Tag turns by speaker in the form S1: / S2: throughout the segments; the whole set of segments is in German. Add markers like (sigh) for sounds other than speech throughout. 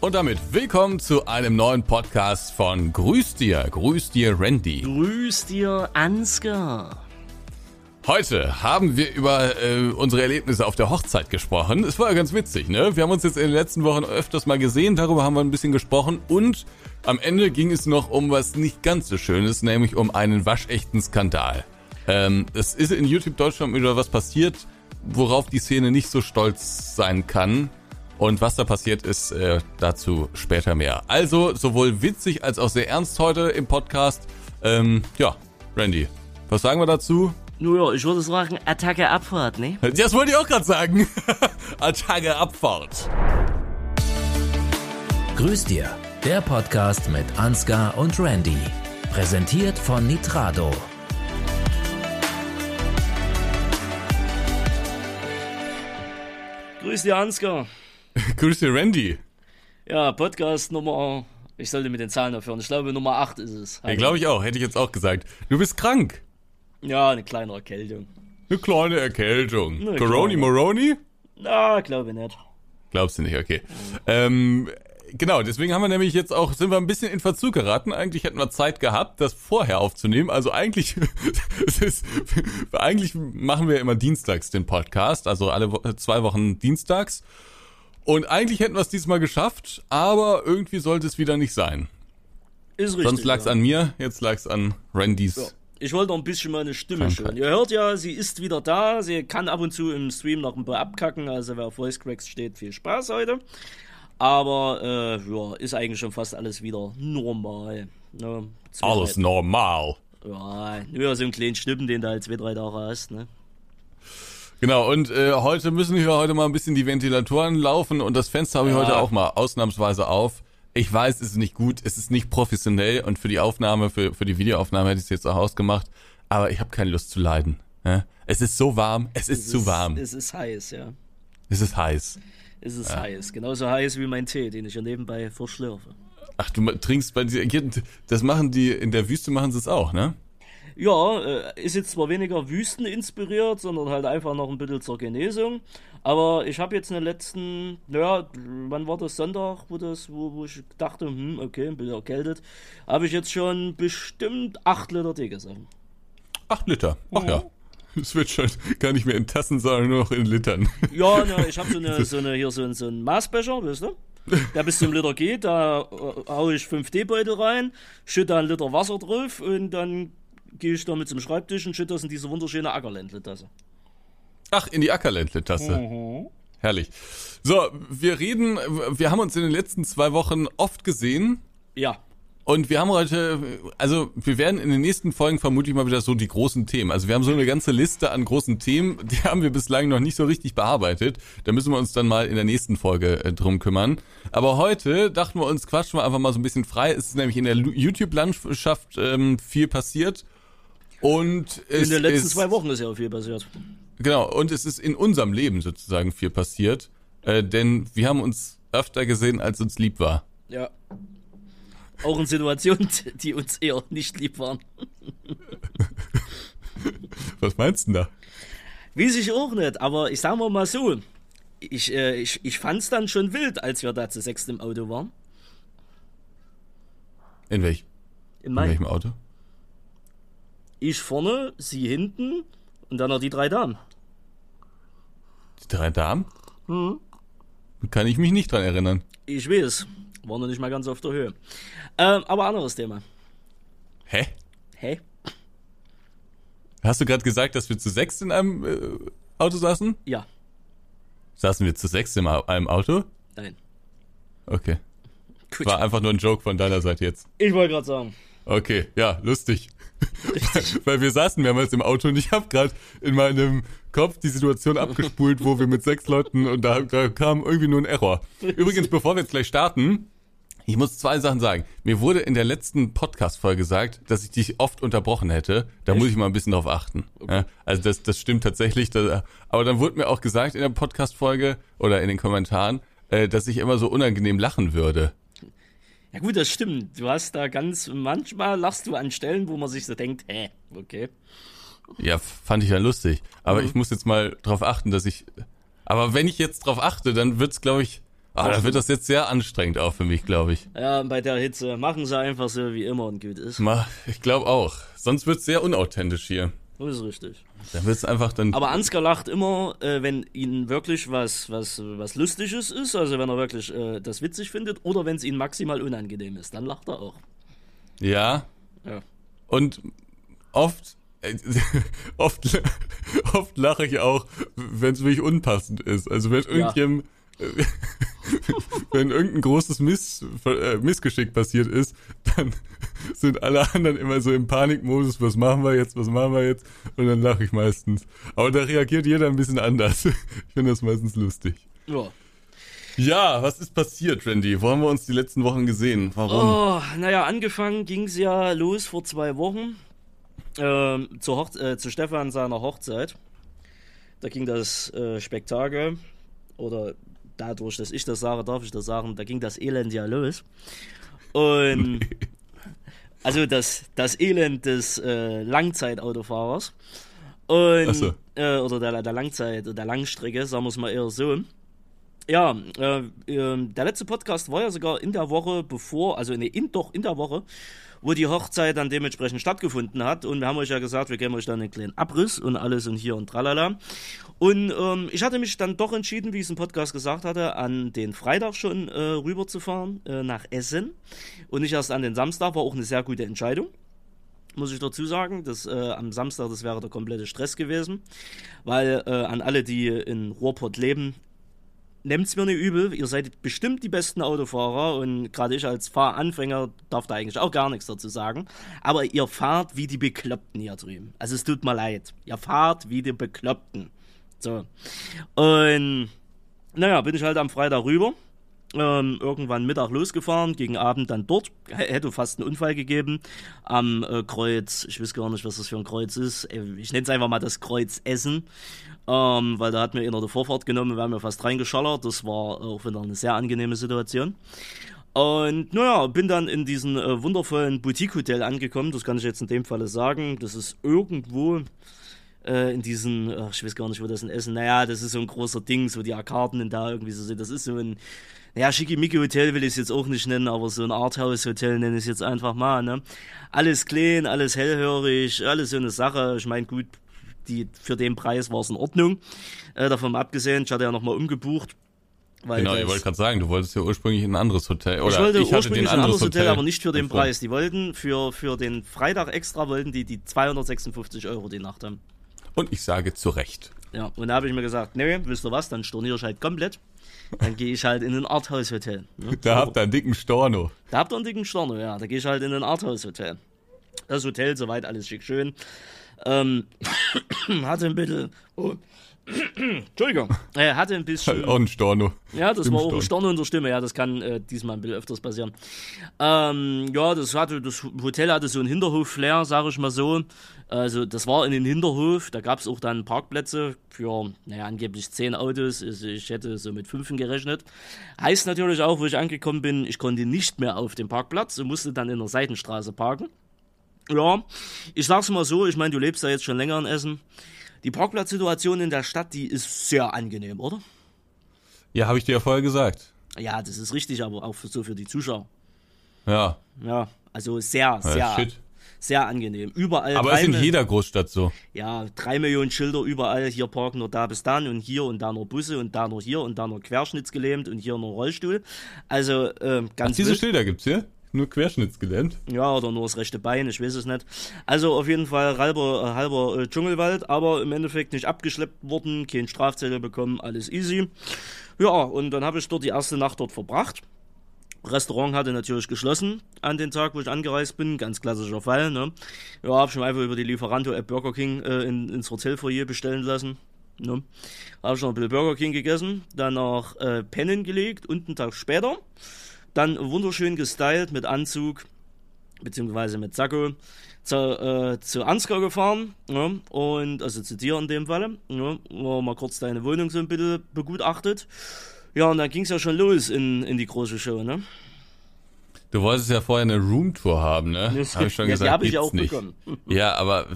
S1: Und damit willkommen zu einem neuen Podcast von Grüß dir, Grüß dir Randy.
S2: Grüß dir Ansgar.
S1: Heute haben wir über äh, unsere Erlebnisse auf der Hochzeit gesprochen. Es war ja ganz witzig, ne? Wir haben uns jetzt in den letzten Wochen öfters mal gesehen, darüber haben wir ein bisschen gesprochen und am Ende ging es noch um was nicht ganz so Schönes, nämlich um einen waschechten Skandal. Ähm, es ist in YouTube Deutschland wieder was passiert, worauf die Szene nicht so stolz sein kann. Und was da passiert ist, äh, dazu später mehr. Also sowohl witzig als auch sehr ernst heute im Podcast. Ähm, ja, Randy, was sagen wir dazu?
S2: Naja, ich würde sagen, Attacke Abfahrt, ne?
S1: Das wollte ich auch gerade sagen. (laughs) Attacke Abfahrt.
S3: Grüß dir, der Podcast mit Ansgar und Randy. Präsentiert von Nitrado.
S2: Grüß dir Ansgar. (laughs)
S1: Grüß dir, Randy.
S2: Ja, Podcast Nummer, ich sollte mit den Zahlen aufhören. Ich glaube, Nummer 8 ist es.
S1: Ja, glaube ich auch, hätte ich jetzt auch gesagt. Du bist krank.
S2: Ja, eine kleine Erkältung.
S1: Eine kleine Erkältung.
S2: Eine
S1: Coroni. Moroni?
S2: Na, glaube nicht.
S1: Glaubst du nicht, okay. Ähm, genau, deswegen haben wir nämlich jetzt auch, sind wir ein bisschen in Verzug geraten. Eigentlich hätten wir Zeit gehabt, das vorher aufzunehmen. Also eigentlich, (laughs) ist, eigentlich machen wir immer dienstags den Podcast, also alle zwei Wochen dienstags. Und eigentlich hätten wir es diesmal geschafft, aber irgendwie sollte es wieder nicht sein.
S2: Ist richtig.
S1: Sonst lag es
S2: ja.
S1: an mir, jetzt lag es an Randys.
S2: Ja. Ich wollte noch ein bisschen meine Stimme
S1: Krankheit.
S2: schön. Ihr hört ja, sie ist wieder da. Sie kann ab und zu im Stream noch ein paar abkacken. Also wer auf Voice Cracks steht, viel Spaß heute. Aber äh, ja, ist eigentlich schon fast alles wieder normal. Ne?
S1: Alles normal.
S2: Ja, nur so einen kleinen Schnippen, den du halt zwei, drei Tage hast. Ne?
S1: Genau, und äh, heute müssen wir heute mal ein bisschen die Ventilatoren laufen und das Fenster habe ich
S2: Ja.
S1: heute auch mal ausnahmsweise auf. Ich weiß, es ist nicht gut, es ist nicht professionell und für die Aufnahme, für, für die Videoaufnahme hätte ich es jetzt auch ausgemacht, aber ich habe keine Lust zu leiden. Ja? Es ist so warm, es ist zu warm,
S2: Es ist heiß, ja.
S1: es ist heiß.
S2: Es ist heiß. Genauso heiß wie mein Tee, den ich ja nebenbei verschlürfe.
S1: Ach, du trinkst bei dir, das machen die, in der Wüste machen sie es auch, ne?
S2: Ja, äh, ist jetzt zwar weniger Wüsten inspiriert, sondern halt einfach noch ein bisschen zur Genesung. Aber ich habe jetzt in den letzten, naja, wann war das Sonntag, wo das, wo, wo ich dachte, hm, okay, ein bisschen erkältet, habe ich jetzt schon bestimmt 8 Liter Tee gesoffen.
S1: Acht Liter, ach ja. Es wird schon gar nicht mehr in Tassen, sondern nur noch in Litern.
S2: Ja, na, ich habe so eine, (laughs) so eine, hier so, einen- so einen Maßbecher, weißt du? Der bis zum Liter geht, da äh, hau ich 5 Teebeutel rein, schütte da einen Liter Wasser drauf und dann gehe ich damit zum Schreibtisch und schütte das in diese wunderschöne Ackerländle-Tasse.
S1: Ach, in die Ackerländle-Tasse. Herrlich. So, wir reden, wir haben uns in den letzten zwei Wochen oft gesehen
S2: Ja,
S1: und wir haben heute, also wir werden in den nächsten Folgen vermutlich mal wieder so die großen Themen. Also wir haben so eine ganze Liste an großen Themen, die (laughs) haben wir bislang noch nicht so richtig bearbeitet. Da müssen wir uns dann mal in der nächsten Folge äh, drum kümmern. Aber heute dachten wir uns, quatschen wir einfach mal so ein bisschen frei. Es ist nämlich in der YouTube-Landschaft ähm, viel passiert. Und
S2: in den letzten
S1: ist,
S2: zwei Wochen ist ja auch viel passiert.
S1: Genau, und es ist in unserem Leben sozusagen viel passiert. Äh, denn wir haben uns öfter gesehen, als uns lieb war.
S2: Ja. Auch in Situationen, die uns eher nicht lieb waren. (laughs)
S1: Was meinst du denn da?
S2: Weiß ich auch nicht, aber ich sag mal mal so. Ich, äh, ich, ich fand's dann schon wild, als wir da zu sechst im Auto waren.
S1: In, welch,
S2: In
S1: in welchem Auto?
S2: Ich vorne, sie hinten und dann noch die drei Damen.
S1: Die drei Damen? Kann ich mich nicht dran erinnern.
S2: Ich weiß, war noch nicht mal ganz auf der Höhe. Ähm, aber anderes Thema.
S1: Hä?
S2: Hä?
S1: Hast du gerade gesagt, dass wir zu sechs in einem äh, Auto saßen?
S2: Ja,
S1: Saßen wir zu sechs in einem Auto?
S2: nein.
S1: Okay.
S2: Gut.
S1: War einfach nur ein Joke von deiner Seite jetzt.
S2: Ich wollte gerade sagen.
S1: Okay, ja, lustig. Weil wir saßen mehrmals im Auto und ich habe gerade in meinem Kopf die Situation abgespult, wo wir mit sechs Leuten und da, da kam irgendwie nur ein Error. Übrigens, bevor wir jetzt gleich starten, ich muss zwei Sachen sagen. Mir wurde in der letzten Podcast-Folge gesagt, dass ich dich oft unterbrochen hätte. Da muss ich mal ein bisschen drauf achten. Ja, also das, das stimmt tatsächlich. Da, aber dann wurde mir auch gesagt in der Podcast-Folge oder in den Kommentaren, äh, dass ich immer so unangenehm lachen würde.
S2: Ja gut, das stimmt. Du hast da ganz, manchmal lachst du an Stellen, wo man sich so denkt, hä, okay.
S1: Ja, fand ich ja lustig. Aber ich muss jetzt mal drauf achten, dass ich. Aber wenn ich jetzt drauf achte, dann wird's, glaube ich, Aber da wird das jetzt sehr anstrengend auch für mich, glaube ich.
S2: Ja, bei der Hitze machen sie einfach so, wie immer und gut ist.
S1: Ich glaube auch. Sonst wird es sehr unauthentisch hier.
S2: Das ist richtig.
S1: Dann wird es einfach dann.
S2: Aber Ansgar lacht immer, äh, wenn ihn wirklich was, was, was Lustiges ist, also wenn er wirklich äh, das witzig findet, oder wenn es ihm maximal unangenehm ist, dann lacht er auch.
S1: ja.
S2: Ja.
S1: Und oft. äh, (laughs) oft, (laughs) oft lache ich auch, wenn es wirklich unpassend ist. Also wenn irgendjemand, (laughs) wenn irgendein großes Miss, äh, Missgeschick passiert ist, dann (laughs) sind alle anderen immer so im Panikmodus, was machen wir jetzt, was machen wir jetzt? Und dann lache ich meistens. Aber da reagiert jeder ein bisschen anders. (laughs) Ich finde das meistens lustig.
S2: Ja.
S1: Ja, was ist passiert, Randy? Wo haben wir uns die letzten Wochen gesehen? Warum?
S2: Oh, naja, angefangen ging es ja los vor zwei Wochen ähm, zu, Hoch äh, zu Stefan seiner Hochzeit. Da ging das äh, Spektakel, oder dadurch, dass ich das sage, darf ich das sagen, da ging das Elend ja los. Und (laughs) also das, das Elend des äh, Langzeitautofahrers. Und,
S1: so.
S2: äh, oder der, der Langzeit, der Langstrecke, sagen wir es mal eher so. Ja, äh, ähm, der letzte Podcast war ja sogar in der Woche bevor, also nee, in, doch in der Woche, wo die Hochzeit dann dementsprechend stattgefunden hat. Und wir haben euch ja gesagt, wir geben euch dann einen kleinen Abriss und alles und hier und tralala. Und ähm, ich hatte mich dann doch entschieden, wie ich es im Podcast gesagt hatte, an den Freitag schon äh, rüberzufahren äh, nach Essen und nicht erst an den Samstag. War auch eine sehr gute Entscheidung muss ich dazu sagen. Das, äh, am Samstag, das wäre der komplette Stress gewesen. Weil äh, an alle, die in Ruhrpott leben, nehmt's mir nicht übel. Ihr seid bestimmt die besten Autofahrer und gerade ich als Fahranfänger darf da eigentlich auch gar nichts dazu sagen. Aber ihr fahrt wie die Bekloppten hier drüben. Also es tut mir leid. Ihr fahrt wie die Bekloppten. So. Und naja, bin ich halt am Freitag rüber. Ähm, irgendwann Mittag losgefahren, gegen Abend dann dort. Hätte fast einen Unfall gegeben am äh, Kreuz. Ich weiß gar nicht, was das für ein Kreuz ist. Äh, Ich nenne es einfach mal das Kreuz Essen. Ähm, weil da hat mir einer die Vorfahrt genommen, wir haben mir fast reingeschallert. Das war auch wieder eine sehr angenehme Situation. Und naja, bin dann in diesem äh, wundervollen Boutique-Hotel angekommen. Das kann ich jetzt in dem Falle sagen. Das ist irgendwo äh, in diesen, ach, ich weiß gar nicht, wo das in Essen, naja, das ist so ein großer Ding, so die Arkaden da irgendwie so sind. Das ist so ein, naja, Schickimicki-Hotel will ich es jetzt auch nicht nennen, aber so ein Arthouse-Hotel nenne ich es jetzt einfach mal, ne? Alles clean, alles hellhörig, alles so eine Sache. Ich meine, gut, die, für den Preis war es in Ordnung. Äh, davon abgesehen, ich hatte ja nochmal umgebucht. Weil
S1: Genau, ich wollte gerade sagen, du wolltest ja ursprünglich in ein anderes Hotel. Oder
S2: ich wollte
S1: hatte
S2: ursprünglich ein anderes Hotel,
S1: Hotel
S2: aber nicht für den
S1: empfohlen.
S2: Preis. Die wollten für, für den Freitag extra, wollten die die 256 Euro die Nacht haben.
S1: Und ich sage zu Recht.
S2: Ja, und da habe ich mir gesagt, nee, wisst ihr was, dann storniere ich halt komplett. Dann gehe ich halt in ein Arthouse-Hotel. Ne? (laughs)
S1: Da habt ihr einen dicken Storno.
S2: Da habt ihr einen dicken Storno, ja. Da gehe ich halt in ein Arthouse-Hotel. Das Hotel, soweit alles schick schön. Ähm, (coughs) hatte ein bisschen. Oh. Entschuldigung. Äh, hatte ein bisschen.
S1: Auch ein Storno.
S2: Ja, das war auch ein. Storno in der Stimme, ja, das kann äh, diesmal ein bisschen öfters passieren. Ähm, ja, das hatte, das Hotel hatte so einen Hinterhof-Flair, sag ich mal so. Also, das war in den Hinterhof, da gab es auch dann Parkplätze für, naja, angeblich zehn Autos. Also ich hätte so mit fünfen gerechnet. Heißt natürlich auch, wo ich angekommen bin, ich konnte nicht mehr auf dem Parkplatz und musste dann in der Seitenstraße parken. Ja, ich sag's mal so, ich meine, du lebst da jetzt schon länger in Essen. Die Parkplatzsituation in der Stadt, die ist sehr angenehm, oder?
S1: Ja, habe ich dir ja vorher gesagt.
S2: Ja, das ist richtig, aber auch für, so für die Zuschauer.
S1: Ja.
S2: Ja, also sehr,
S1: ja
S2: sehr,
S1: shit.
S2: sehr angenehm. Überall
S1: Aber ist in jeder Großstadt so.
S2: ja, drei Millionen Schilder überall. Hier parken nur da bis dann und hier und da nur Busse und da nur hier und da nur querschnittsgelähmt und hier nur Rollstuhl. Also ähm, ganz
S1: Diese
S2: wild.
S1: Schilder gibt's hier? Nur querschnittsgelähmt.
S2: Ja, oder nur das rechte Bein, ich weiß es nicht. Also auf jeden Fall halber, äh, halber äh, Dschungelwald, aber im Endeffekt nicht abgeschleppt worden, kein Strafzettel bekommen, alles easy. Ja, und dann habe ich dort die erste Nacht dort verbracht. Restaurant hatte natürlich geschlossen an den Tag, wo ich angereist bin, ganz klassischer Fall. Ne? Ja, habe ich mir einfach über die Lieferanto-App Burger King äh, in, ins Hotelfoyer bestellen lassen. Ne? Habe ich noch ein bisschen Burger King gegessen, dann noch äh, Pennen gelegt und einen Tag später dann wunderschön gestylt mit Anzug, beziehungsweise mit Sakko, zu, äh, zu Ansgar gefahren. Ja, und, also zu dir in dem Falle. Ja, war mal kurz deine Wohnung so ein bisschen begutachtet. Ja, und dann ging es ja schon los in, in die große Show, ne?
S1: Du wolltest ja vorher eine Roomtour haben, ne?
S2: Das-
S1: Hab ich schon
S2: ja, die
S1: gesagt,
S2: habe ich auch
S1: nicht.
S2: bekommen. (laughs)
S1: Ja, aber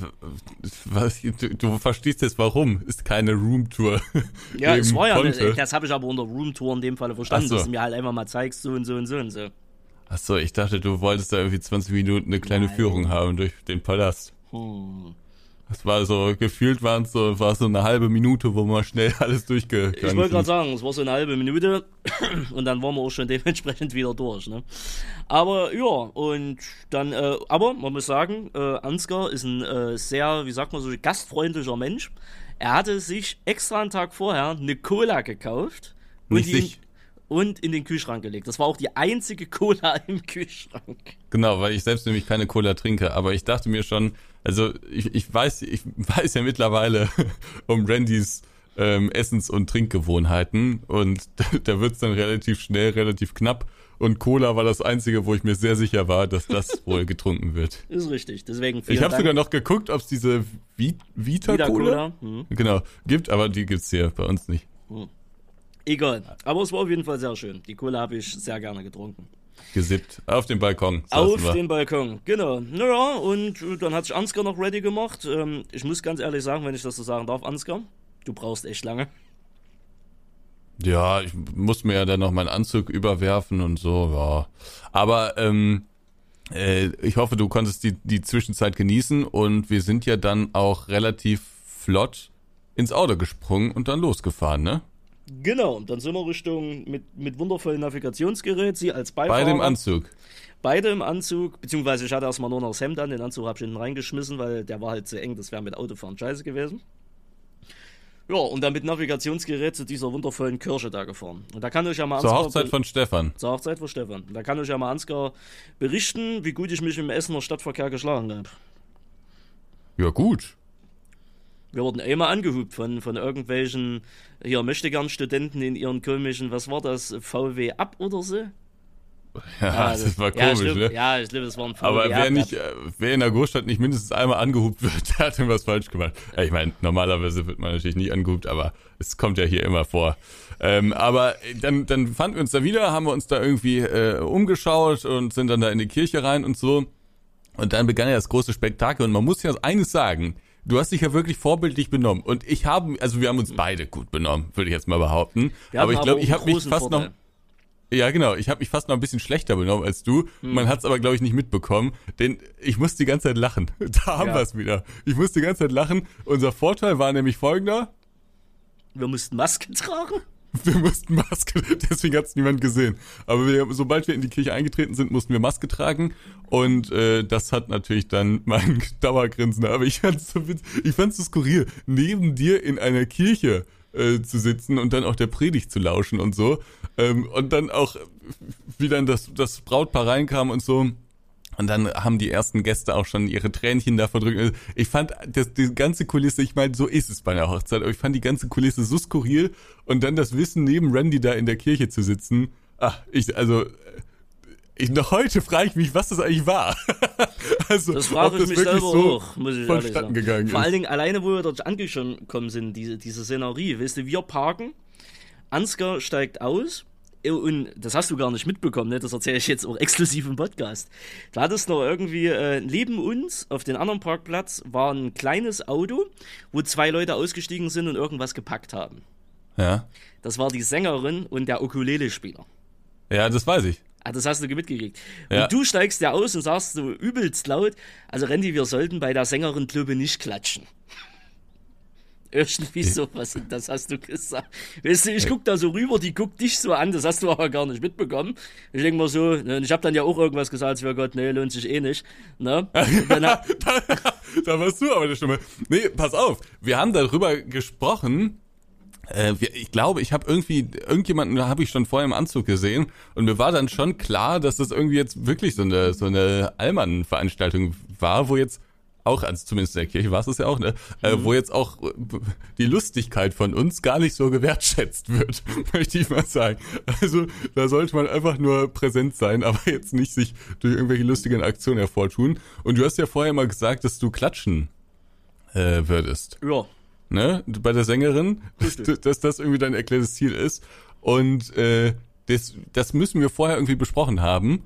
S1: was, du, du verstehst jetzt warum? Ist keine Roomtour. (laughs)
S2: Ja, es war ja,
S1: konnte.
S2: das habe ich aber unter Roomtour in dem Falle verstanden,
S1: so.
S2: dass du mir halt einfach mal zeigst, so und so und so und so.
S1: Ach so, ich dachte, du wolltest da irgendwie 20 Minuten eine kleine
S2: Nein.
S1: Führung haben durch den Palast.
S2: Hm.
S1: Das war so, gefühlt waren es so, war so eine halbe Minute, wo man schnell (laughs) alles durchgegangen
S2: Ich wollte gerade sagen, es war so eine halbe Minute (coughs) und dann waren wir auch schon dementsprechend wieder durch. Ne? Aber ja, und dann, äh, aber man muss sagen, äh, Ansgar ist ein äh, sehr, wie sagt man so, gastfreundlicher Mensch. Er hatte sich extra einen Tag vorher eine Cola gekauft und,
S1: Nicht
S2: die
S1: sich.
S2: Und in den Kühlschrank gelegt. Das war auch die einzige Cola (laughs) im Kühlschrank.
S1: Genau, weil ich selbst nämlich keine Cola trinke, aber ich dachte mir schon, also ich, ich weiß, ich (laughs) weiß ja mittlerweile (laughs) um Randys ähm, Essens- und Trinkgewohnheiten und da wird's dann relativ schnell, relativ knapp. Und Cola war das Einzige, wo ich mir sehr sicher war, dass das wohl getrunken wird.
S2: Ist richtig. Deswegen
S1: Ich habe sogar noch geguckt, ob es diese Vi Vita, Cola,
S2: Cola. Hm.
S1: genau gibt, aber die gibt's hier bei uns nicht.
S2: Egal. Aber es war auf jeden Fall sehr schön. Die Cola habe ich sehr gerne getrunken.
S1: Gesippt auf dem Balkon.
S2: Auf
S1: wir.
S2: dem Balkon, genau. Naja, und äh, dann hat sich Ansgar noch ready gemacht. Ähm, ich muss ganz ehrlich sagen, wenn ich das so sagen darf, Ansgar, du brauchst echt lange.
S1: Ja, ich muss mir ja dann noch meinen Anzug überwerfen und so, ja. Aber ähm, äh, ich hoffe, du konntest die, die Zwischenzeit genießen und wir sind ja dann auch relativ flott ins Auto gesprungen und dann losgefahren, ne?
S2: Genau, dann sind wir Richtung mit, mit wundervollem Navigationsgerät, sie als Beifahrer.
S1: Bei dem Anzug.
S2: Beide im Anzug, beziehungsweise ich hatte erstmal nur noch das Hemd an, den Anzug habe ich hinten reingeschmissen, weil der war halt zu eng, das wäre mit Autofahren scheiße gewesen. Ja, und dann mit Navigationsgerät zu dieser wundervollen Kirche da gefahren. Und da kann euch ja mal
S1: Zur
S2: Ansgar
S1: Hochzeit
S2: be-
S1: von Stefan.
S2: Zur Hochzeit von Stefan. Da kann euch ja mal Ansgar berichten, wie gut ich mich im Essener Stadtverkehr geschlagen habe.
S1: Ja, gut.
S2: Wir wurden einmal angehupt von, von irgendwelchen hier möchtegern Studenten in ihren komischen, was war das, VW ab oder so? (laughs)
S1: Ja, das war
S2: ja,
S1: komisch,
S2: ich glaub,
S1: ne?
S2: Ja, ich glaube, es war ein VW
S1: Aber wer nicht, äh, wer in der Großstadt nicht mindestens einmal angehupt wird, (laughs) der hat irgendwas falsch gemacht. Ich meine, normalerweise wird man natürlich nicht angehupt, aber es kommt ja hier immer vor. Ähm, aber dann, dann fanden wir uns da wieder, haben wir uns da irgendwie äh, umgeschaut und sind dann da in die Kirche rein und so. Und dann begann ja das große Spektakel und man muss ja eines sagen. Du hast dich ja wirklich vorbildlich benommen und ich habe, also wir haben uns beide gut benommen, würde ich jetzt mal behaupten.
S2: Wir
S1: aber ich glaube, ich habe mich fast noch,
S2: Vorteil.
S1: ja, genau. Ich habe mich fast noch ein bisschen schlechter benommen als du.
S2: Hm.
S1: Man hat es aber, glaube ich, nicht mitbekommen, denn ich muss die ganze Zeit lachen. (laughs) Da haben
S2: Ja.
S1: wir es wieder. Ich muss die ganze Zeit lachen. Unser Vorteil war nämlich folgender.
S2: Wir mussten Maske tragen. (laughs)
S1: Wir mussten Maske, deswegen hat es niemand gesehen. Aber wir, sobald wir in die Kirche eingetreten sind, mussten wir Maske tragen. Und äh, das hat natürlich dann mein (laughs) Dauergrinsen. Aber ich fand's so witz, ich fand's so skurril, neben dir in einer Kirche äh, zu sitzen und dann auch der Predigt zu lauschen und so. Ähm, und dann auch, wie dann das, das Brautpaar reinkam und so. Und dann haben die ersten Gäste auch schon ihre Tränchen da verdrückt. Ich fand das, die ganze Kulisse, ich meine, so ist es bei einer Hochzeit, aber ich fand die ganze Kulisse so skurril. Und dann das Wissen, neben Randy da in der Kirche zu sitzen. Ach, ich, also, ich, noch heute frage ich mich, was das eigentlich war. (laughs) also,
S2: Das frage ich mich
S1: wirklich
S2: selber
S1: so
S2: auch, muss ich ehrlich sagen.
S1: gegangen
S2: Vor allen Dingen alleine, wo wir dort angekommen sind, diese, diese Szenerie. Weißt du, wir parken, Ansgar steigt aus und das hast du gar nicht mitbekommen, ne? das erzähle ich jetzt auch exklusiv im Podcast. Du hattest noch irgendwie äh, neben uns auf den anderen Parkplatz war ein kleines Auto, wo zwei Leute ausgestiegen sind und irgendwas gepackt haben.
S1: Ja.
S2: Das war die Sängerin und der Ukulele-Spieler.
S1: ja, das weiß ich.
S2: Ah, das hast du mitgekriegt.
S1: Ja.
S2: Und du steigst ja aus und sagst so übelst laut, also Randy, wir sollten bei der Sängerin Klöbe nicht klatschen. Irgendwie sowas, und das hast du gesagt. Weißt du, ich guck da so rüber, die guckt dich so an, das hast du aber gar nicht mitbekommen. Ich denk mal so, ne, und ich habe dann ja auch irgendwas gesagt, als wäre Gott, nee, lohnt sich eh nicht. Ne? (laughs)
S1: Da, da warst du aber der Stimme. Nee, pass auf. Wir haben darüber gesprochen. Äh, ich glaube, ich habe irgendwie irgendjemanden habe ich schon vorher im Anzug gesehen und mir war dann schon klar, dass das irgendwie jetzt wirklich so eine so eine Allmann-Veranstaltung war, wo jetzt auch, also zumindest in der Kirche war es das ja auch, ne? Äh, wo jetzt auch äh, die Lustigkeit von uns gar nicht so gewertschätzt wird, (laughs) möchte ich mal sagen. Also da sollte man einfach nur präsent sein, aber jetzt nicht sich durch irgendwelche lustigen Aktionen hervortun. Und du hast ja vorher mal gesagt, dass du klatschen äh, würdest
S2: ja,
S1: ne, bei der Sängerin, dass, dass das irgendwie dein erklärtes Ziel ist. Und äh, das, das müssen wir vorher irgendwie besprochen haben.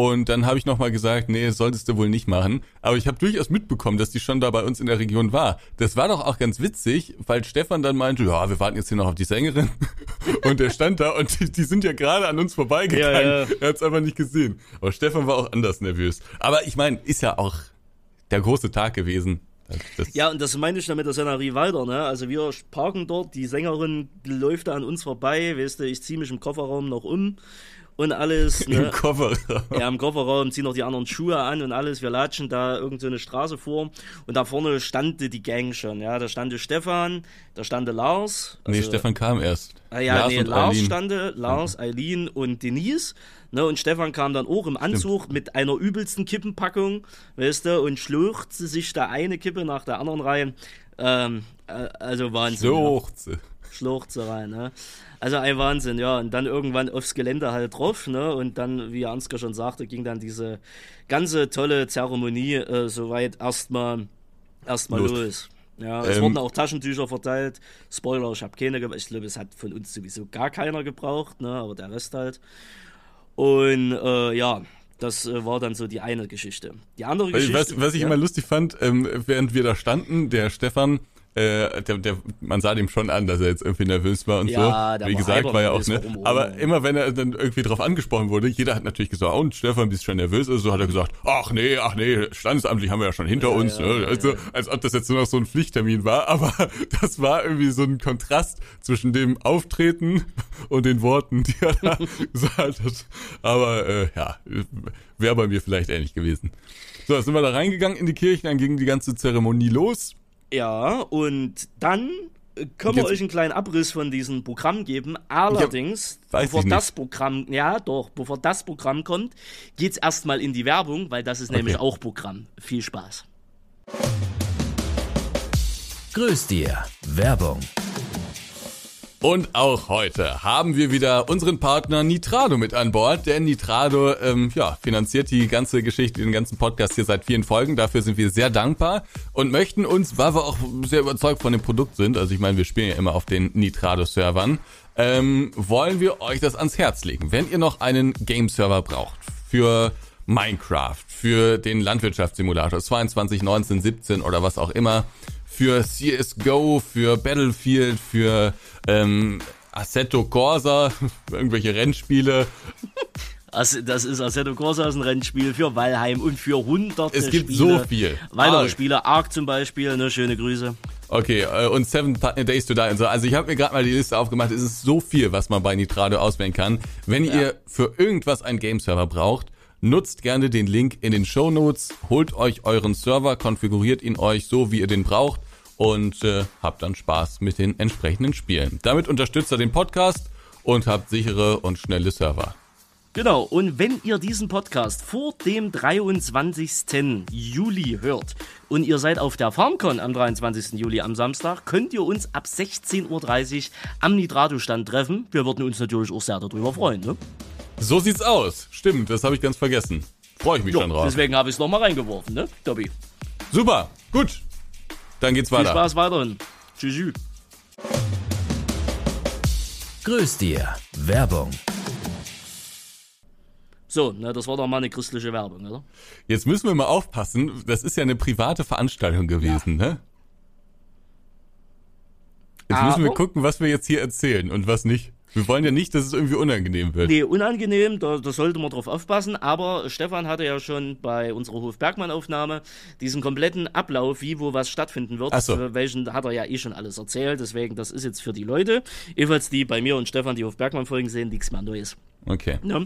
S1: Und dann habe ich nochmal gesagt, nee, das solltest du wohl nicht machen. Aber ich habe durchaus mitbekommen, dass die schon da bei uns in der Region war. Das war doch auch ganz witzig, weil Stefan dann meinte, ja, wir warten jetzt hier noch auf die Sängerin. (laughs) und der stand da und die, die sind ja gerade an uns vorbeigegangen. Ja, ja. Er hat es einfach nicht gesehen. Aber Stefan war auch anders nervös. Aber ich meine, ist ja auch der große Tag gewesen.
S2: Das ja, und das meine ich dann mit der Szenerie weiter, ne? Also wir parken dort, die Sängerin läuft da an uns vorbei, weißt du, ich ziehe mich im Kofferraum noch um und alles. (laughs)
S1: Ne? Im Kofferraum.
S2: Ja, im Kofferraum, ziehen noch die anderen Schuhe an und alles. Wir latschen da irgendeine so Straße vor und da vorne stand die Gang schon, ja. Da stand Stefan, da stand Lars.
S1: Also, nee, Stefan kam erst.
S2: Ah, ja, Lars nee, Lars Eileen. stande, Lars, Eileen und Denise. Ne, und Stefan kam dann auch im Anzug Stimmt. mit einer übelsten Kippenpackung, weißt du, und schluchzte sich da eine Kippe nach der anderen rein. Ähm, äh, also Wahnsinn.
S1: Schluchze.
S2: Ja. Schluchze rein, ne? Also ein Wahnsinn, ja. Und dann irgendwann aufs Gelände halt drauf, ne? Und dann, wie Ansgar schon sagte, ging dann diese ganze tolle Zeremonie äh, soweit erstmal erstmal los. los. Ja, es ähm, wurden auch Taschentücher verteilt. Spoiler, ich habe keine, ich glaube, es hat von uns sowieso gar keiner gebraucht, ne? Aber der Rest halt. Und äh, ja, das äh, war dann so die eine Geschichte. Die andere Geschichte.
S1: Was, was ich ja? immer lustig fand, ähm, während wir da standen, der Stefan äh, der, der, man sah dem schon an, dass er jetzt irgendwie nervös war und ja, so. Wie gesagt, war ja auch, ne? Aber immer wenn er dann irgendwie drauf angesprochen wurde, jeder hat natürlich gesagt, oh, und Stefan, bist schon nervös? Also so hat er gesagt, ach nee, ach nee, standesamtlich haben wir ja schon hinter ja, uns. Ja, ne? also, als ob das jetzt nur noch so ein Pflichttermin war. (laughs) Aber das war irgendwie so ein Kontrast zwischen dem Auftreten und den Worten, die er da (laughs) gesagt hat. Aber äh, ja, wäre bei mir vielleicht ähnlich gewesen. So, sind wir da reingegangen in die Kirche, dann ging die ganze Zeremonie los.
S2: Ja, und dann können wir euch einen kleinen Abriss von diesem Programm geben. Allerdings, ja, bevor das Programm, ja doch, bevor das Programm kommt, geht's erstmal in die Werbung, weil das ist okay. nämlich auch Programm. Viel Spaß.
S3: Grüß dir. Werbung.
S1: Und auch heute haben wir wieder unseren Partner Nitrado mit an Bord, denn Nitrado ähm, ja, finanziert die ganze Geschichte, den ganzen Podcast hier seit vielen Folgen. Dafür sind wir sehr dankbar und möchten uns, weil wir auch sehr überzeugt von dem Produkt sind, also ich meine, wir spielen ja immer auf den Nitrado-Servern, ähm, wollen wir euch das ans Herz legen. Wenn ihr noch einen Game-Server braucht für Minecraft, für den Landwirtschaftssimulator 22, 19, 17 oder was auch immer, für CSGO, für Battlefield, für ähm, Assetto Corsa, (laughs) irgendwelche Rennspiele.
S2: Das ist Assetto Corsa ist ein Rennspiel für Valheim und für hunderte
S1: Es gibt
S2: Spiele.
S1: so viel.
S2: Weitere Arc. Spiele, Ark zum Beispiel, ne, schöne Grüße.
S1: Okay, äh, und Seven Days to Die und so. Also ich habe mir gerade mal die Liste aufgemacht. Es ist so viel, was man bei Nitrado auswählen kann. Wenn ja. ihr für irgendwas einen Game-Server braucht, Nutzt gerne den Link in den Show Notes, holt euch euren Server, konfiguriert ihn euch so, wie ihr den braucht und äh, habt dann Spaß mit den entsprechenden Spielen. Damit unterstützt ihr den Podcast und habt sichere und schnelle Server.
S2: Genau, und wenn ihr diesen Podcast vor dem 23. Juli hört und ihr seid auf der FarmCon am 23. Juli am Samstag, könnt ihr uns ab 16.30 Uhr am Nitrato-Stand treffen. Wir würden uns natürlich auch sehr darüber freuen. Ne?
S1: So sieht's aus. Stimmt, das habe ich ganz vergessen. Freue ich mich jo, schon drauf.
S2: Deswegen habe ich es nochmal reingeworfen, ne, Dobby?
S1: Super, gut. Dann geht's weiter.
S2: Viel Spaß weiterhin. Tschüss.
S3: Grüß dir. Werbung.
S2: So, na, das war doch mal eine christliche Werbung, oder?
S1: Jetzt müssen wir mal aufpassen. Das ist ja eine private Veranstaltung gewesen, ja. ne? Jetzt Aber müssen wir gucken, was wir jetzt hier erzählen und was nicht. Wir wollen ja nicht, dass es irgendwie unangenehm wird.
S2: Nee, unangenehm, da, da sollte man drauf aufpassen. Aber Stefan hatte ja schon bei unserer Hof-Bergmann-Aufnahme diesen kompletten Ablauf, wie wo was stattfinden wird.
S1: Ach so.
S2: Welchen hat er ja eh schon alles erzählt. Deswegen, das ist jetzt für die Leute, ebenfalls die bei mir und Stefan die Hof-Bergmann-Folgen sehen, nichts mehr Neues.
S1: Okay.
S2: Ja.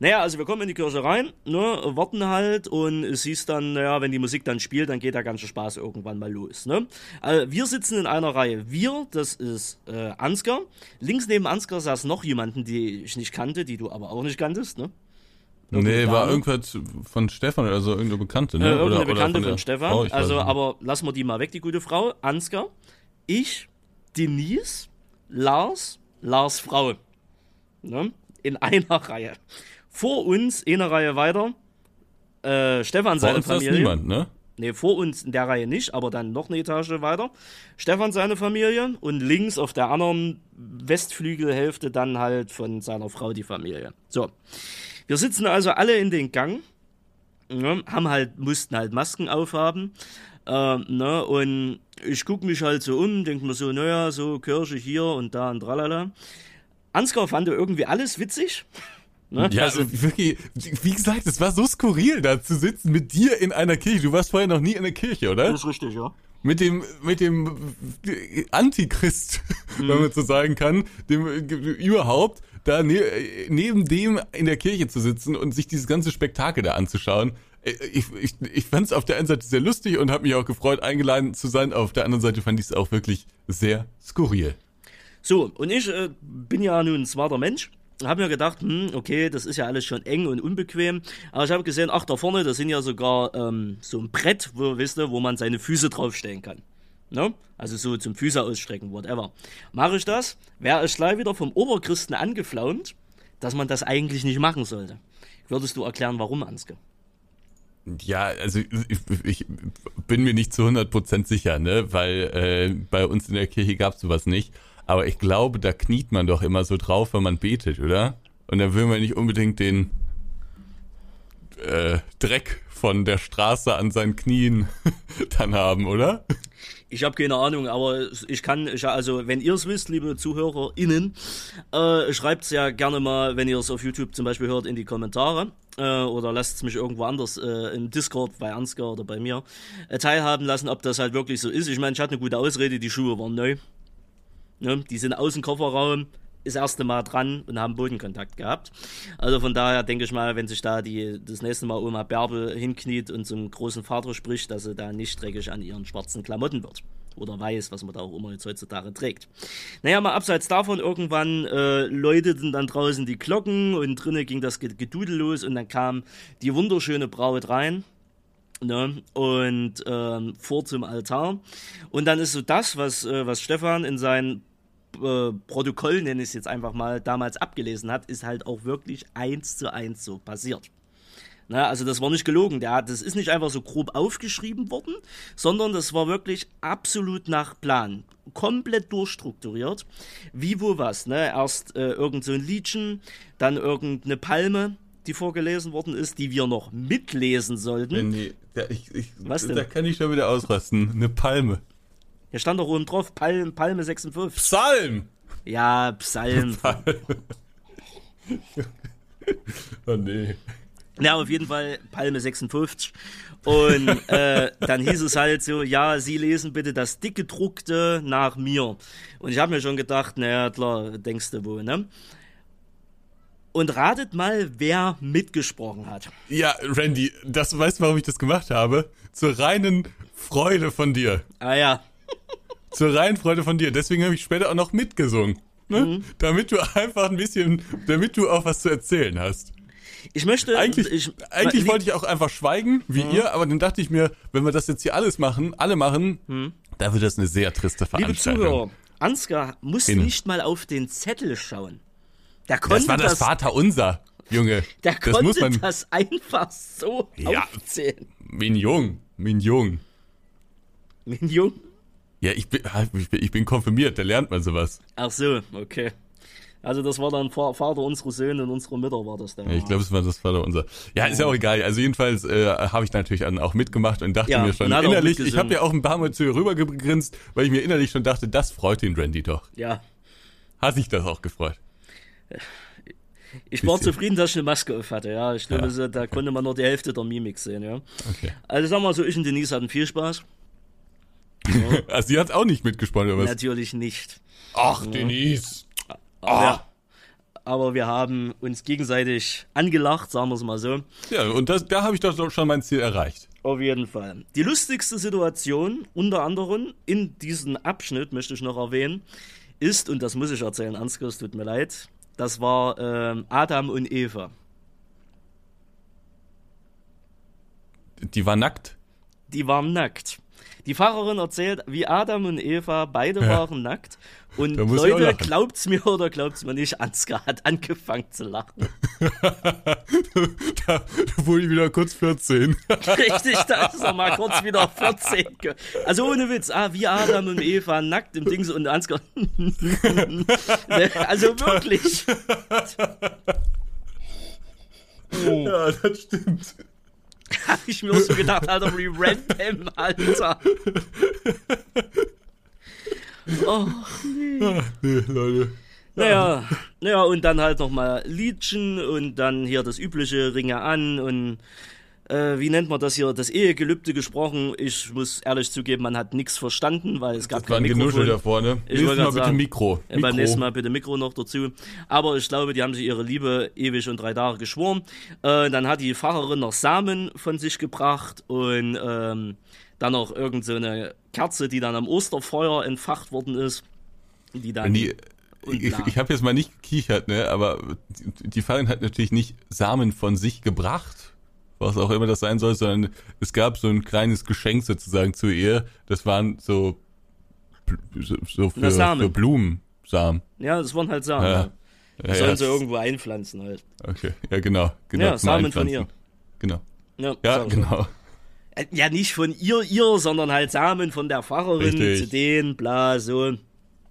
S2: Naja, also wir kommen in die Kirche rein, ne, warten halt und siehst dann, naja, wenn die Musik dann spielt, dann geht der ganze Spaß irgendwann mal los. Ne? Also wir sitzen in einer Reihe. Wir, das ist äh, Ansgar. Links neben Ansgar saß noch jemanden, die ich nicht kannte, die du aber auch nicht kanntest, ne?
S1: nee, war irgendwas von Stefan oder so, irgendeine Bekannte, ne?
S2: Äh, irgendeine oder, Bekannte oder von, von Stefan. Oh, also, aber lassen wir die mal weg, die gute Frau. Ansgar, ich, Denise, Lars, Lars Frau. Ne? In einer Reihe. Vor uns, eine Reihe weiter, äh, Stefan seine Familie.
S1: Ist niemand, ne?
S2: Nee, vor uns in der Reihe nicht, aber dann noch eine Etage weiter. Stefan seine Familie und links auf der anderen Westflügelhälfte dann halt von seiner Frau die Familie. So. Wir sitzen also alle in den Gang, ne, haben halt, mussten halt Masken aufhaben. Äh, ne, und ich gucke mich halt so um, denke mir so, naja, so Kirche hier und da und tralala. Ansgar fand irgendwie alles witzig.
S1: Ne? Ja, also, also wirklich, wie gesagt, es war so skurril, da zu sitzen mit dir in einer Kirche. Du warst vorher noch nie in der Kirche, oder?
S2: Das ist richtig, ja.
S1: Mit dem, mit dem Antichrist, mhm. wenn man so sagen kann, dem überhaupt, da ne, neben dem in der Kirche zu sitzen und sich dieses ganze Spektakel da anzuschauen. Ich, ich, ich fand es auf der einen Seite sehr lustig und habe mich auch gefreut, eingeladen zu sein. Auf der anderen Seite fand ich es auch wirklich sehr skurril.
S2: So, und ich äh, bin ja nun ein smarter Mensch habe mir gedacht, hm, okay, das ist ja alles schon eng und unbequem. Aber ich habe gesehen, ach, da vorne, da sind ja sogar ähm, so ein Brett, wo, wisst ihr, wo man seine Füße draufstellen kann. Ne? Also so zum Füße ausstrecken, whatever. Mache ich das, wäre ich gleich wieder vom Oberchristen angeflaumt, dass man das eigentlich nicht machen sollte. Würdest du erklären, warum, Anske?
S1: Ja, also ich, ich bin mir nicht zu 100% sicher, ne? weil äh, bei uns in der Kirche gab es sowas nicht. Aber ich glaube, da kniet man doch immer so drauf, wenn man betet, oder? Und dann will man nicht unbedingt den äh, Dreck von der Straße an seinen Knien (laughs) dann haben, oder?
S2: Ich habe keine Ahnung, aber ich kann, ich, also wenn ihr es wisst, liebe ZuhörerInnen, äh, schreibt es ja gerne mal, wenn ihr es auf YouTube zum Beispiel hört, in die Kommentare äh, oder lasst es mich irgendwo anders äh, im Discord bei Ansgar oder bei mir äh, teilhaben lassen, ob das halt wirklich so ist. Ich meine, ich hatte eine gute Ausrede, die Schuhe waren neu. Ne? Die sind aus dem Kofferraum das erste Mal dran und haben Bodenkontakt gehabt. Also von daher denke ich mal, wenn sich da die, das nächste Mal Oma Bärbel hinkniet und zum großen Vater spricht, dass sie da nicht dreckig an ihren schwarzen Klamotten wird. Oder weiß, was man da auch immer jetzt heutzutage trägt. Naja, mal abseits davon, irgendwann äh, läuteten dann draußen die Glocken und drinnen ging das Gedudel los und dann kam die wunderschöne Braut rein. Ne? Und ähm, vor zum Altar. Und dann ist so das, was, äh, was Stefan in seinen äh, Protokoll, nenne ich es jetzt einfach mal, damals abgelesen hat, ist halt auch wirklich eins zu eins so passiert. Na, also das war nicht gelogen, der, das ist nicht einfach so grob aufgeschrieben worden, sondern das war wirklich absolut nach Plan, komplett durchstrukturiert, wie wo was. Ne? Erst äh, irgend so ein Liedchen, dann irgendeine Palme, die vorgelesen worden ist, die wir noch mitlesen sollten.
S1: Nee, nee, ich, ich, Was denn? Da kann ich schon wieder ausrasten. Eine Palme.
S2: Hier stand doch oben drauf, Palme, Palme 56.
S1: Psalm!
S2: Ja, Psalm. (laughs) Psalm. (laughs)
S1: oh nee.
S2: Ja, auf jeden Fall Palme 56. Und äh, dann hieß es halt so, ja, Sie lesen bitte das dickgedruckte nach mir. Und ich habe mir schon gedacht, naja, klar, denkst du wo, ne? Und ratet mal, wer mitgesprochen hat.
S1: Ja, Randy, das weißt du, warum ich das gemacht habe? Zur reinen Freude von dir.
S2: Ah ja.
S1: Zur reinen Freude von dir. Deswegen habe ich später auch noch mitgesungen. Ne? Mhm. Damit du einfach ein bisschen, damit du auch was zu erzählen hast.
S2: Ich möchte.
S1: Eigentlich,
S2: ich,
S1: eigentlich wollte ich auch einfach schweigen, wie mhm. ihr, aber dann dachte ich mir, wenn wir das jetzt hier alles machen, alle machen, mhm. da wird das eine sehr triste Veranstaltung.
S2: Liebe Zuhörer, Ansgar muss Hin. nicht mal auf den Zettel schauen. Konnte
S1: das war das, das Vaterunser, Junge. (laughs)
S2: Der das konnte muss man, das einfach so ja, aufzählen.
S1: Minjung, Minjung.
S2: Minjung?
S1: Ja, ich bin, ich bin konfirmiert, da lernt man sowas.
S2: Ach so, okay. Also das war dann Vater unserer Söhne und unserer Mütter war das dann.
S1: Ja, ich glaube, es war das Vater unser. Ja, ist ja auch egal. Also jedenfalls äh, habe ich natürlich dann auch mitgemacht und dachte ja, mir schon innerlich, ich habe ja auch ein paar Mal zu ihr rübergegrinst, weil ich mir innerlich schon dachte, das freut den Randy doch.
S2: Ja.
S1: Hat sich das auch gefreut.
S2: Ich war zufrieden, dass ich eine Maske auf hatte, ja. Ich glaube, ja. da konnte man nur die Hälfte der Mimik sehen, ja.
S1: Okay.
S2: Also sagen wir mal so, ich und Denise hatten viel Spaß.
S1: Ja. (laughs) also sie hat auch nicht mitgespannt, oder was?
S2: Natürlich nicht.
S1: Ach, ja. Denise.
S2: Aber, ah. aber wir haben uns gegenseitig angelacht, sagen wir es mal so.
S1: Ja, und das, da habe ich doch schon mein Ziel erreicht.
S2: Auf jeden Fall. Die lustigste Situation, unter anderem in diesem Abschnitt, möchte ich noch erwähnen, ist, und das muss ich erzählen, Ansgar, es tut mir leid, das war ähm, Adam und Eva.
S1: Die war nackt?
S2: die waren nackt. Die Pfarrerin erzählt, wie Adam und Eva beide
S1: Ja.
S2: waren nackt. (laughs) Und Leute, glaubt's mir oder glaubt's mir nicht, Ansgar hat angefangen zu lachen. (laughs)
S1: da wurde ich wieder kurz 14. (laughs)
S2: Richtig, da ist er mal kurz wieder 14. ge- Also ohne Witz, ah, wie Adam und Eva nackt im Dings und Ansgar. also wirklich.
S1: ja, das stimmt. (laughs)
S2: Hab ich mir auch so gedacht, Alter, random, Alter. (laughs) Oh,
S1: Nee, Leute.
S2: naja, naja, und dann halt nochmal Liedchen und dann hier das übliche Ringe an und äh, wie nennt man das hier, das Ehegelübde gesprochen. Ich muss ehrlich zugeben, man hat nichts verstanden, weil es gab
S1: Das war
S2: kein Mikrofon.
S1: da vorne.
S2: Ich
S1: Nächstes Mal bitte
S2: sagen,
S1: Mikro.
S2: Ja,
S1: Mikro.
S2: beim nächsten Mal bitte Mikro noch dazu. Aber ich glaube, die haben sich ihre Liebe ewig und drei Tage geschworen. Äh, dann hat die Pfarrerin noch Samen von sich gebracht und ähm, dann noch irgend so eine Kerze, die dann am Osterfeuer entfacht worden ist. Die dann.
S1: Die, ich ich habe jetzt mal nicht gekichert, ne, aber die, Farin hat natürlich nicht Samen von sich gebracht, was auch immer das sein soll, sondern es gab so ein kleines Geschenk sozusagen zu ihr. Das waren so, so, für,
S2: Samen.
S1: für Blumensamen.
S2: ja, das waren halt Samen.
S1: Ja.
S2: Die
S1: Ja,
S2: sollen
S1: ja,
S2: sie irgendwo einpflanzen halt.
S1: Okay, ja genau. genau
S2: Ja, Samen von
S1: Einpflanzen. Genau.
S2: Ja,
S1: Ja, genau.
S2: Äh, Ja, nicht von ihr, ihr, sondern halt Samen von der Pfarrerin
S1: Richtig.
S2: zu denen, bla, so.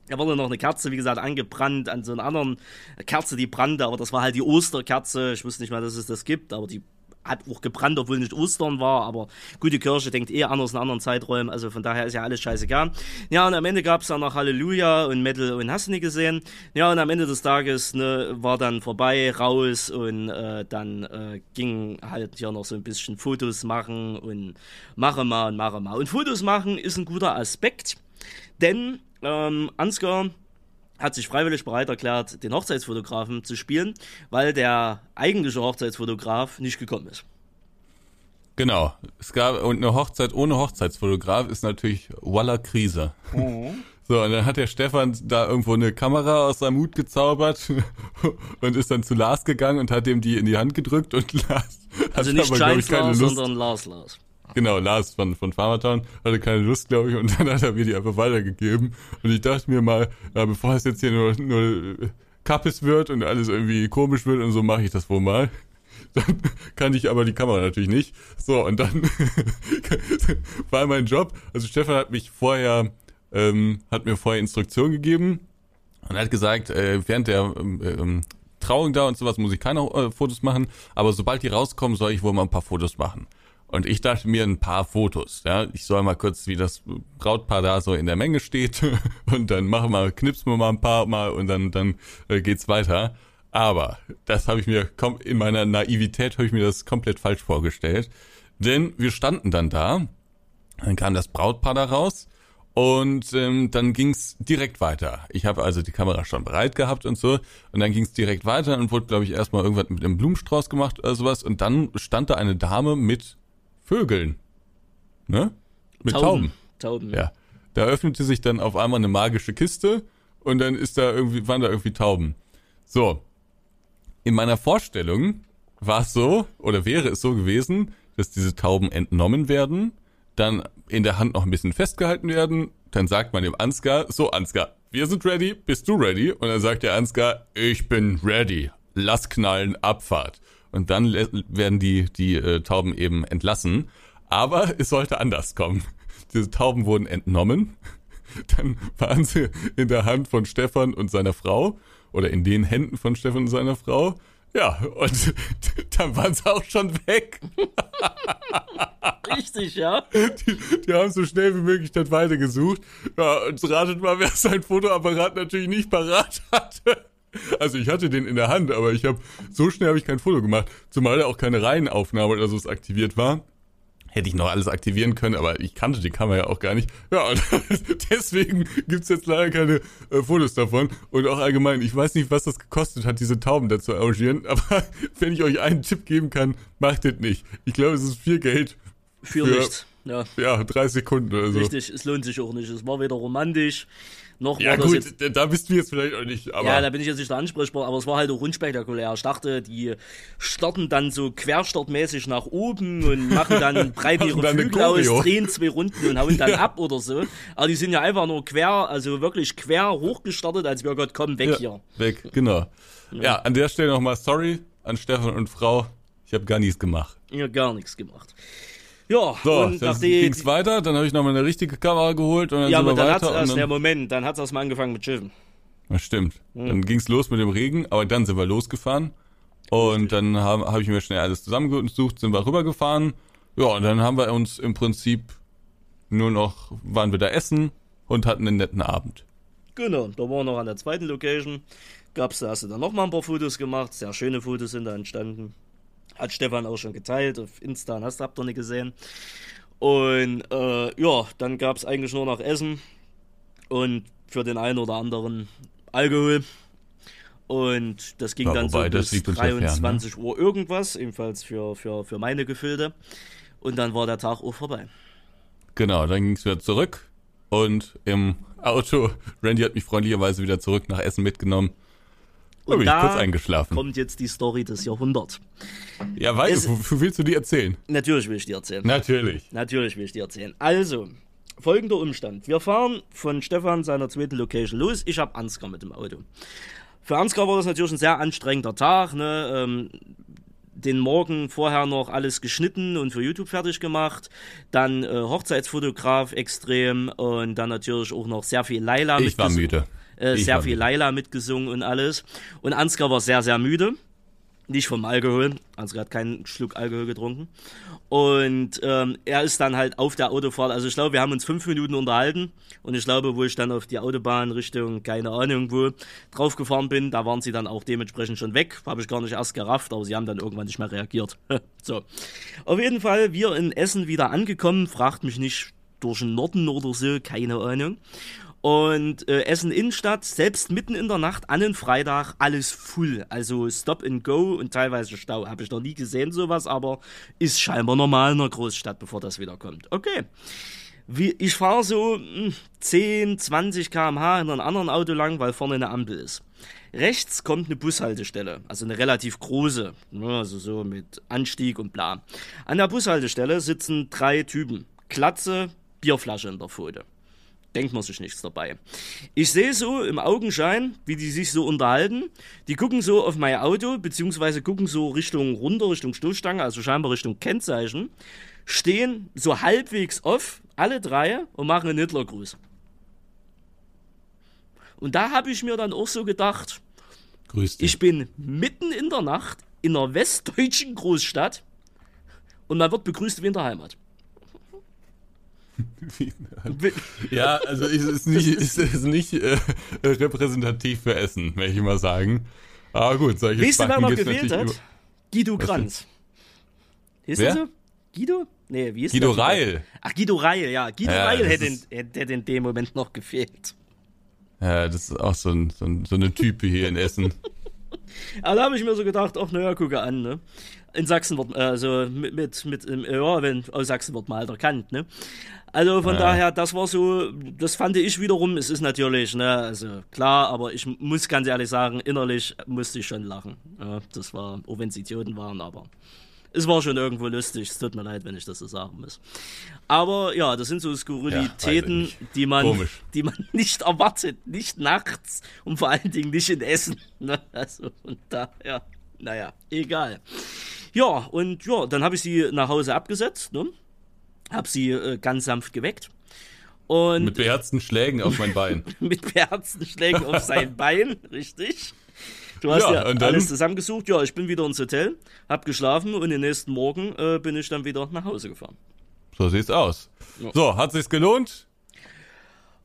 S2: Da wurde noch eine Kerze, wie gesagt, angebrannt an so einer anderen Kerze, die brannte, aber das war halt die Osterkerze. Ich wusste nicht mal, dass es das gibt, aber die hat auch gebrannt, obwohl nicht Ostern war, aber gut, die Kirche denkt eh anders in anderen Zeiträumen, also von daher ist ja alles scheißegal. Ja, und am Ende gab's dann noch Halleluja und Metal und hast du nicht gesehen. Ja, und am Ende des Tages ne, war dann vorbei, raus und äh, dann äh, ging halt hier noch so ein bisschen Fotos machen und mache mal und mache mal. Und Fotos machen ist ein guter Aspekt, denn ähm, Ansgar hat sich freiwillig bereit erklärt, den Hochzeitsfotografen zu spielen, weil der eigentliche Hochzeitsfotograf nicht gekommen ist.
S1: Genau. Es gab, und eine Hochzeit ohne Hochzeitsfotograf ist natürlich Walla Krise. (laughs) So, und dann hat der Stefan da irgendwo eine Kamera aus seinem Hut gezaubert (laughs) und ist dann zu Lars gegangen und hat ihm die in die Hand gedrückt und (laughs) Lars
S2: Also nicht
S1: aber,
S2: Giants
S1: ich, keine
S2: Lars,
S1: Lust.
S2: sondern Lars Lars.
S1: Genau, Lars von, von Farmertown hatte keine Lust, glaube ich, und (laughs) dann hat er mir die einfach weitergegeben. Und ich dachte mir mal, ja, bevor es jetzt hier nur, nur Kappes wird und alles irgendwie komisch wird und so, mache ich das wohl mal. (laughs) Dann kannte ich aber die Kamera natürlich nicht. So, und dann (laughs) war mein Job, also Stefan hat mich vorher, ähm, hat mir vorher Instruktionen gegeben und hat gesagt, äh, während der ähm, ähm, Trauung da und sowas muss ich keine äh, Fotos machen, aber sobald die rauskommen, soll ich wohl mal ein paar Fotos machen. Und ich dachte mir ein paar Fotos, ja. Ich soll mal kurz, wie das Brautpaar da so in der Menge steht (laughs) und dann machen wir, knipsen wir mal ein paar Mal und dann, dann äh, geht's weiter. Aber das habe ich mir, in meiner Naivität habe ich mir das komplett falsch vorgestellt. Denn wir standen dann da, dann kam das Brautpaar da raus und ähm, dann ging's direkt weiter. Ich habe also die Kamera schon bereit gehabt und so. Und dann ging's direkt weiter und wurde, glaube ich, erstmal irgendwas mit einem Blumenstrauß gemacht oder sowas. Und dann stand da eine Dame mit Vögeln. Ne? Mit Tauben.
S2: Tauben.
S1: Ja. Da öffnete sich dann auf einmal eine magische Kiste und dann ist da irgendwie, waren da irgendwie Tauben. So. In meiner Vorstellung war es so, oder wäre es so gewesen, dass diese Tauben entnommen werden, dann in der Hand noch ein bisschen festgehalten werden, dann sagt man dem Ansgar, so Ansgar, wir sind ready, bist du ready? Und dann sagt der Ansgar, ich bin ready, lass knallen, Abfahrt. Und dann werden die, die äh, Tauben eben entlassen. Aber es sollte anders kommen. Diese Tauben wurden entnommen. (laughs) Dann waren sie in der Hand von Stefan und seiner Frau oder in den Händen von Stefan und seiner Frau. Ja, und (laughs) dann waren sie auch schon weg. (laughs)
S2: Richtig, ja.
S1: Die, die haben so schnell wie möglich das weitergesucht. Ja, und ratet mal, wer sein Fotoapparat natürlich nicht parat hatte. Also ich hatte den in der Hand, aber ich habe so schnell habe ich kein Foto gemacht, zumal da auch keine Reihenaufnahme oder so aktiviert war. Hätte ich noch alles aktivieren können, aber ich kannte die Kamera ja auch gar nicht. Ja, (laughs) deswegen gibt's jetzt leider keine äh, Fotos davon. Und auch allgemein, ich weiß nicht, was das gekostet hat, diese Tauben dazu arrangieren, (laughs) aber wenn ich euch einen Tipp geben kann, macht das nicht. Ich glaube, es ist viel Geld
S2: Für,
S1: Für-
S2: nichts. Ja,
S1: Ja, drei Sekunden oder so.
S2: richtig. Es lohnt sich auch nicht. Es war weder romantisch, noch
S1: Ja
S2: war das jetzt
S1: gut, da bist du jetzt vielleicht auch nicht, aber
S2: Ja, da bin ich jetzt nicht der Ansprechpartner, aber es war halt auch unspektakulär. Ich dachte, die starten dann so querstartmäßig nach oben und machen dann, (laughs) breiten ihre
S1: dann
S2: Flügel aus, drehen zwei Runden und hauen dann ab oder so. Aber die sind ja einfach nur quer, also wirklich quer hochgestartet, als wir Gott kommen, weg
S1: ja,
S2: hier.
S1: weg, genau. Ja, an der Stelle nochmal sorry an Stefan und Frau. Ich habe gar nichts gemacht.
S2: Ja, gar nichts gemacht. Ja,
S1: So,
S2: und
S1: dann
S2: nachdem.
S1: ging's weiter, dann habe ich nochmal eine richtige Kamera geholt und dann
S2: Ja,
S1: sind
S2: aber
S1: wir
S2: dann hat's
S1: weiter.
S2: erst, der Moment, dann hat's erst mal angefangen mit Schiffen.
S1: ja, stimmt.
S2: Hm.
S1: Dann ging's los mit dem Regen, aber dann sind wir losgefahren. Und dann habe hab ich mir schnell alles zusammengesucht, sind wir rübergefahren. Ja, und dann haben wir uns im Prinzip nur noch, waren wir da essen und hatten einen netten Abend.
S2: Genau, da waren wir noch an der zweiten Location. Gab's da, hast du dann noch mal ein paar Fotos gemacht. Sehr schöne Fotos sind da entstanden. Hat Stefan auch schon geteilt auf Insta, hast habt ihr nicht gesehen. Und äh, ja, dann gab's eigentlich nur noch Essen und für den einen oder anderen Alkohol. Und das ging
S1: Ja,
S2: dann
S1: wobei,
S2: so bis
S1: liegt uns ja fern, ne?
S2: 23 Uhr irgendwas, ebenfalls für, für, für meine Gefilde. Und dann war der Tag auch vorbei.
S1: Genau, dann ging's wieder zurück und im Auto, (laughs) Randy hat mich freundlicherweise wieder zurück nach Essen mitgenommen.
S2: Und
S1: bin ich kurz eingeschlafen.
S2: kommt jetzt die Story des Jahrhunderts.
S1: Ja, weil,
S2: Es-
S1: willst du die erzählen?
S2: Natürlich will ich dir erzählen.
S1: Natürlich.
S2: Natürlich will ich dir erzählen. Also, folgender Umstand. Wir fahren von Stefan seiner zweiten Location los. Ich habe Ansgar mit dem Auto. Für Ansgar war das natürlich ein sehr anstrengender Tag. Ne? Ähm, den Morgen vorher noch alles geschnitten und für YouTube fertig gemacht. Dann äh, Hochzeitsfotograf extrem und dann natürlich auch noch sehr viel Laila
S1: Ich war müde.
S2: Äh,
S1: Ich
S2: sehr viel. Laila mitgesungen und alles. Und Ansgar war sehr, sehr müde. Nicht vom Alkohol. Ansgar hat keinen Schluck Alkohol getrunken. Und ähm, er ist dann halt auf der Autofahrt. Also ich glaube, wir haben uns fünf Minuten unterhalten. Und ich glaube, wo ich dann auf die Autobahn Richtung, keine Ahnung wo, draufgefahren bin, da waren sie dann auch dementsprechend schon weg. Habe ich gar nicht erst gerafft, aber sie haben dann irgendwann nicht mehr reagiert. (laughs) so. Auf jeden Fall, wir in Essen wieder angekommen. Fragt mich nicht durch den Norden oder so, keine Ahnung. Und äh, Essen Innenstadt, selbst mitten in der Nacht an einem Freitag, alles full. Also Stop and Go und teilweise Stau. Habe ich noch nie gesehen, sowas, aber ist scheinbar normal in einer Großstadt, bevor das wieder kommt. Okay. Wie, ich fahre so hm, 10, 20 km/h in einem anderen Auto lang, weil vorne eine Ampel ist. Rechts kommt eine Bushaltestelle, also eine relativ große, ne, also so mit Anstieg und bla. An der Bushaltestelle sitzen drei Typen. Klatze, Bierflasche in der Pfote denkt man sich nichts dabei. Ich sehe so im Augenschein, wie die sich so unterhalten. Die gucken so auf mein Auto, beziehungsweise gucken so Richtung runter, Richtung Stoßstange, also scheinbar Richtung Kennzeichen, stehen so halbwegs off, alle drei, und machen einen Hitlergruß. Und da habe ich mir dann auch so gedacht,
S1: Grüß dich.
S2: ich bin mitten in der Nacht in einer westdeutschen Großstadt und man wird begrüßt wie in der Heimat. (laughs)
S1: ja, also es ist nicht, es ist nicht äh, repräsentativ für Essen, möchte ich mal sagen. Aber gut, solche
S2: Weißt du, wer
S1: gibt's
S2: gewählt hat?
S1: über-
S2: Guido Kranz. Ist
S1: Wer?
S2: er so? Guido? Nee, wie ist
S1: Guido? Reil.
S2: Ach, Guido Reil, ja. Guido
S1: Ja,
S2: Reil hätte,
S1: ist-
S2: in, hätte in dem Moment noch gefehlt.
S1: Ja, das ist auch so, ein, so, ein, so eine Type hier in Essen. (laughs)
S2: Aber da habe ich mir so gedacht, ach naja, gucke an, ne? In Sachsen wird, also mit, mit, mit ja, wenn, aus Sachsen wird man halt erkannt, ne? Also von
S1: Ja.
S2: daher, das war so, das fand ich wiederum, es ist natürlich, ne, also klar, aber ich muss ganz ehrlich sagen, innerlich musste ich schon lachen. Ja, das war, auch wenn es Idioten waren, aber es war schon irgendwo lustig. Es tut mir leid, wenn ich das so sagen muss. Aber ja, das sind so Skurrilitäten,
S1: Ja,
S2: die man,
S1: Komisch. (laughs)
S2: die man nicht erwartet, nicht nachts und vor allen Dingen nicht in Essen. (laughs) Ne? Also und da, ja, naja, egal. Ja, und ja, dann habe ich sie nach Hause abgesetzt, ne? Hab sie äh, ganz sanft geweckt. Und
S1: Mit beherzten Schlägen auf mein Bein. (laughs)
S2: mit beherzten Schlägen auf sein Bein, richtig. Du hast
S1: Ja,
S2: ja, alles zusammengesucht. Ja, ich bin wieder ins Hotel, hab geschlafen und den nächsten Morgen äh, bin ich dann wieder nach Hause gefahren.
S1: So sieht's aus.
S2: Ja.
S1: So, hat sich's gelohnt?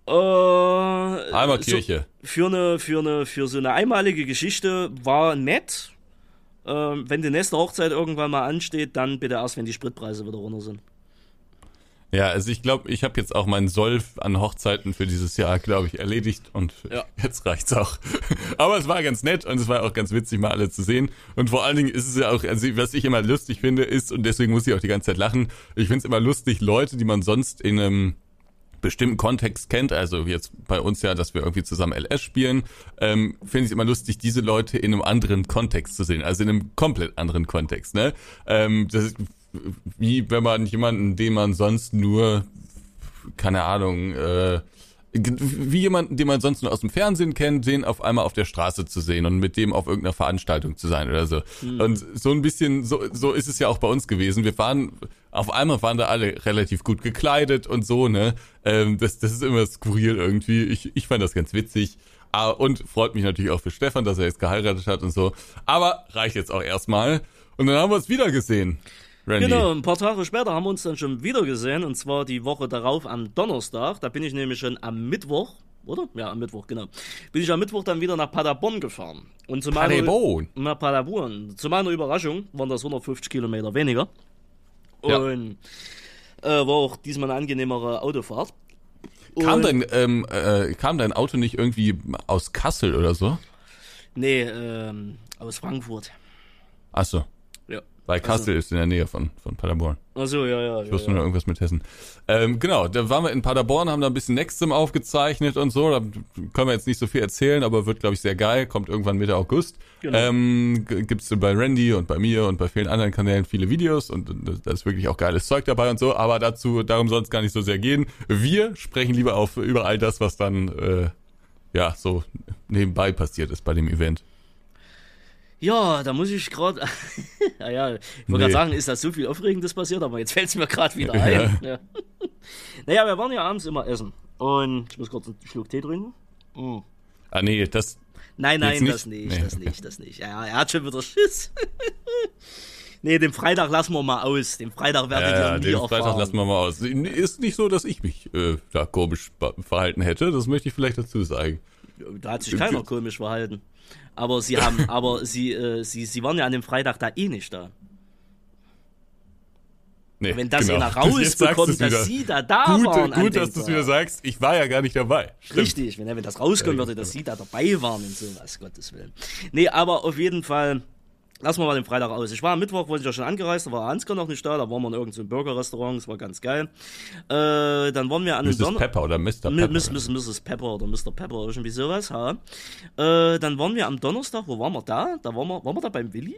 S2: Äh,
S1: Einmal
S2: so,
S1: Kirche.
S2: für eine, für eine, für so eine einmalige Geschichte war nett. Ähm, wenn die nächste Hochzeit irgendwann mal ansteht, dann bitte erst, wenn die Spritpreise wieder runter sind.
S1: Ja, also ich glaube, ich habe jetzt auch meinen Soll an Hochzeiten für dieses Jahr, glaube ich, erledigt und
S2: Ja. (laughs)
S1: jetzt reicht's auch. (laughs) Aber es war ganz nett und es war auch ganz witzig, mal alle zu sehen. Und vor allen Dingen ist es ja auch, also was ich immer lustig finde, ist, und deswegen muss ich auch die ganze Zeit lachen, ich finde es immer lustig, Leute, die man sonst in einem bestimmten Kontext kennt, also jetzt bei uns ja, dass wir irgendwie zusammen LS spielen, ähm, finde ich es immer lustig, diese Leute in einem anderen Kontext zu sehen, also in einem komplett anderen Kontext, ne? Ähm, das ist wie wenn man jemanden, den man sonst nur, keine Ahnung, äh, wie jemanden, den man sonst nur aus dem Fernsehen kennt, den auf einmal auf der Straße zu sehen und mit dem auf irgendeiner Veranstaltung zu sein oder so. Und so ein bisschen, so, so ist es ja auch bei uns gewesen. Wir waren, auf einmal waren da alle relativ gut gekleidet und so, ne? Ähm, das, das ist immer skurril irgendwie. Ich, ich fand das ganz witzig. Ah, Und freut mich natürlich auch für Stefan, dass er jetzt geheiratet hat und so. Aber reicht jetzt auch erstmal. Und dann haben wir uns wieder gesehen. Randy.
S2: Genau, ein paar Tage später haben wir uns dann schon wieder gesehen und zwar die Woche darauf am Donnerstag. Da bin ich nämlich schon am Mittwoch, oder? Ja, am Mittwoch, genau. Bin ich am Mittwoch dann wieder nach Paderborn gefahren. Und zu meiner,
S1: Paderborn.
S2: Nach Paderborn. Zu meiner Überraschung waren das 150 Kilometer weniger.
S1: Ja.
S2: Und äh, war auch diesmal eine angenehmere Autofahrt.
S1: Kam
S2: Und-
S1: dein, ähm, äh, kam dein Auto nicht irgendwie aus Kassel oder so?
S2: Nee, ähm, aus Frankfurt.
S1: Achso,
S2: Ja.
S1: Weil Kassel ist in der Nähe von, von Paderborn.
S2: Achso, ja, ja.
S1: Ich
S2: ja,
S1: wusste
S2: ja.
S1: nur irgendwas mit Hessen. Ähm, genau, da waren wir in Paderborn, haben da ein bisschen Nextim aufgezeichnet und so. Da können wir jetzt nicht so viel erzählen, aber wird, glaube ich, sehr geil. Kommt irgendwann Mitte August.
S2: Genau.
S1: Ähm, gibt's bei Randy und bei mir und bei vielen anderen Kanälen viele Videos und das- da ist wirklich auch geiles Zeug dabei und so. Aber dazu, darum soll es gar nicht so sehr gehen. Wir sprechen lieber auf über all das, was dann äh, ja so nebenbei passiert ist bei dem Event.
S2: Ja, da muss ich gerade. ja, (laughs) ja, ich wollte gerade
S1: Nee.
S2: sagen, ist da so viel Aufregendes passiert, aber jetzt fällt es mir gerade wieder ein. Ja. (laughs) naja, wir waren ja abends immer essen. Und ich muss kurz einen Schluck Tee trinken. Mm.
S1: Ah nee, das
S2: Nein, nein,
S1: nicht?
S2: das nicht,
S1: Nee,
S2: das
S1: okay.
S2: nicht, das nicht. Ja, er hat schon wieder Schiss. (laughs) nee, den Freitag lassen wir mal aus. Den Freitag werdet
S1: Ja, ja,
S2: ihr nie
S1: den
S2: erfahren.
S1: Freitag lassen wir mal aus. Ist nicht so, dass ich mich äh, da komisch verhalten hätte. Das möchte ich vielleicht dazu sagen.
S2: Da hat sich keiner komisch verhalten. Aber sie haben, (laughs) aber sie, äh, sie, sie waren ja an dem Freitag da eh nicht da.
S1: Nee,
S2: Wenn das
S1: genau.
S2: einer rausbekommt, (laughs) dass sie da da
S1: Gut,
S2: waren.
S1: gut dass du es wieder sagst. Ich war ja gar nicht dabei. Stimmt.
S2: Richtig, wenn, wenn das rauskommen würde, dass sie da dabei waren und sowas, Gottes Willen. Nee, aber auf jeden Fall, lassen wir mal den Freitag aus. Ich war am Mittwoch, wollte ich ja schon angereist, da war Ansgar noch nicht da, da waren wir in irgendeinem Burgerrestaurant, das war ganz geil. Äh, dann waren wir an
S1: Mrs.
S2: Donner-
S1: Pepper oder Mr. Pepper.
S2: Miss, Miss, Mrs. Pepper oder Mr. Pepper, irgendwie sowas, ha. Äh, dann waren wir am Donnerstag, wo waren wir da? Da waren wir, waren wir da beim Willi?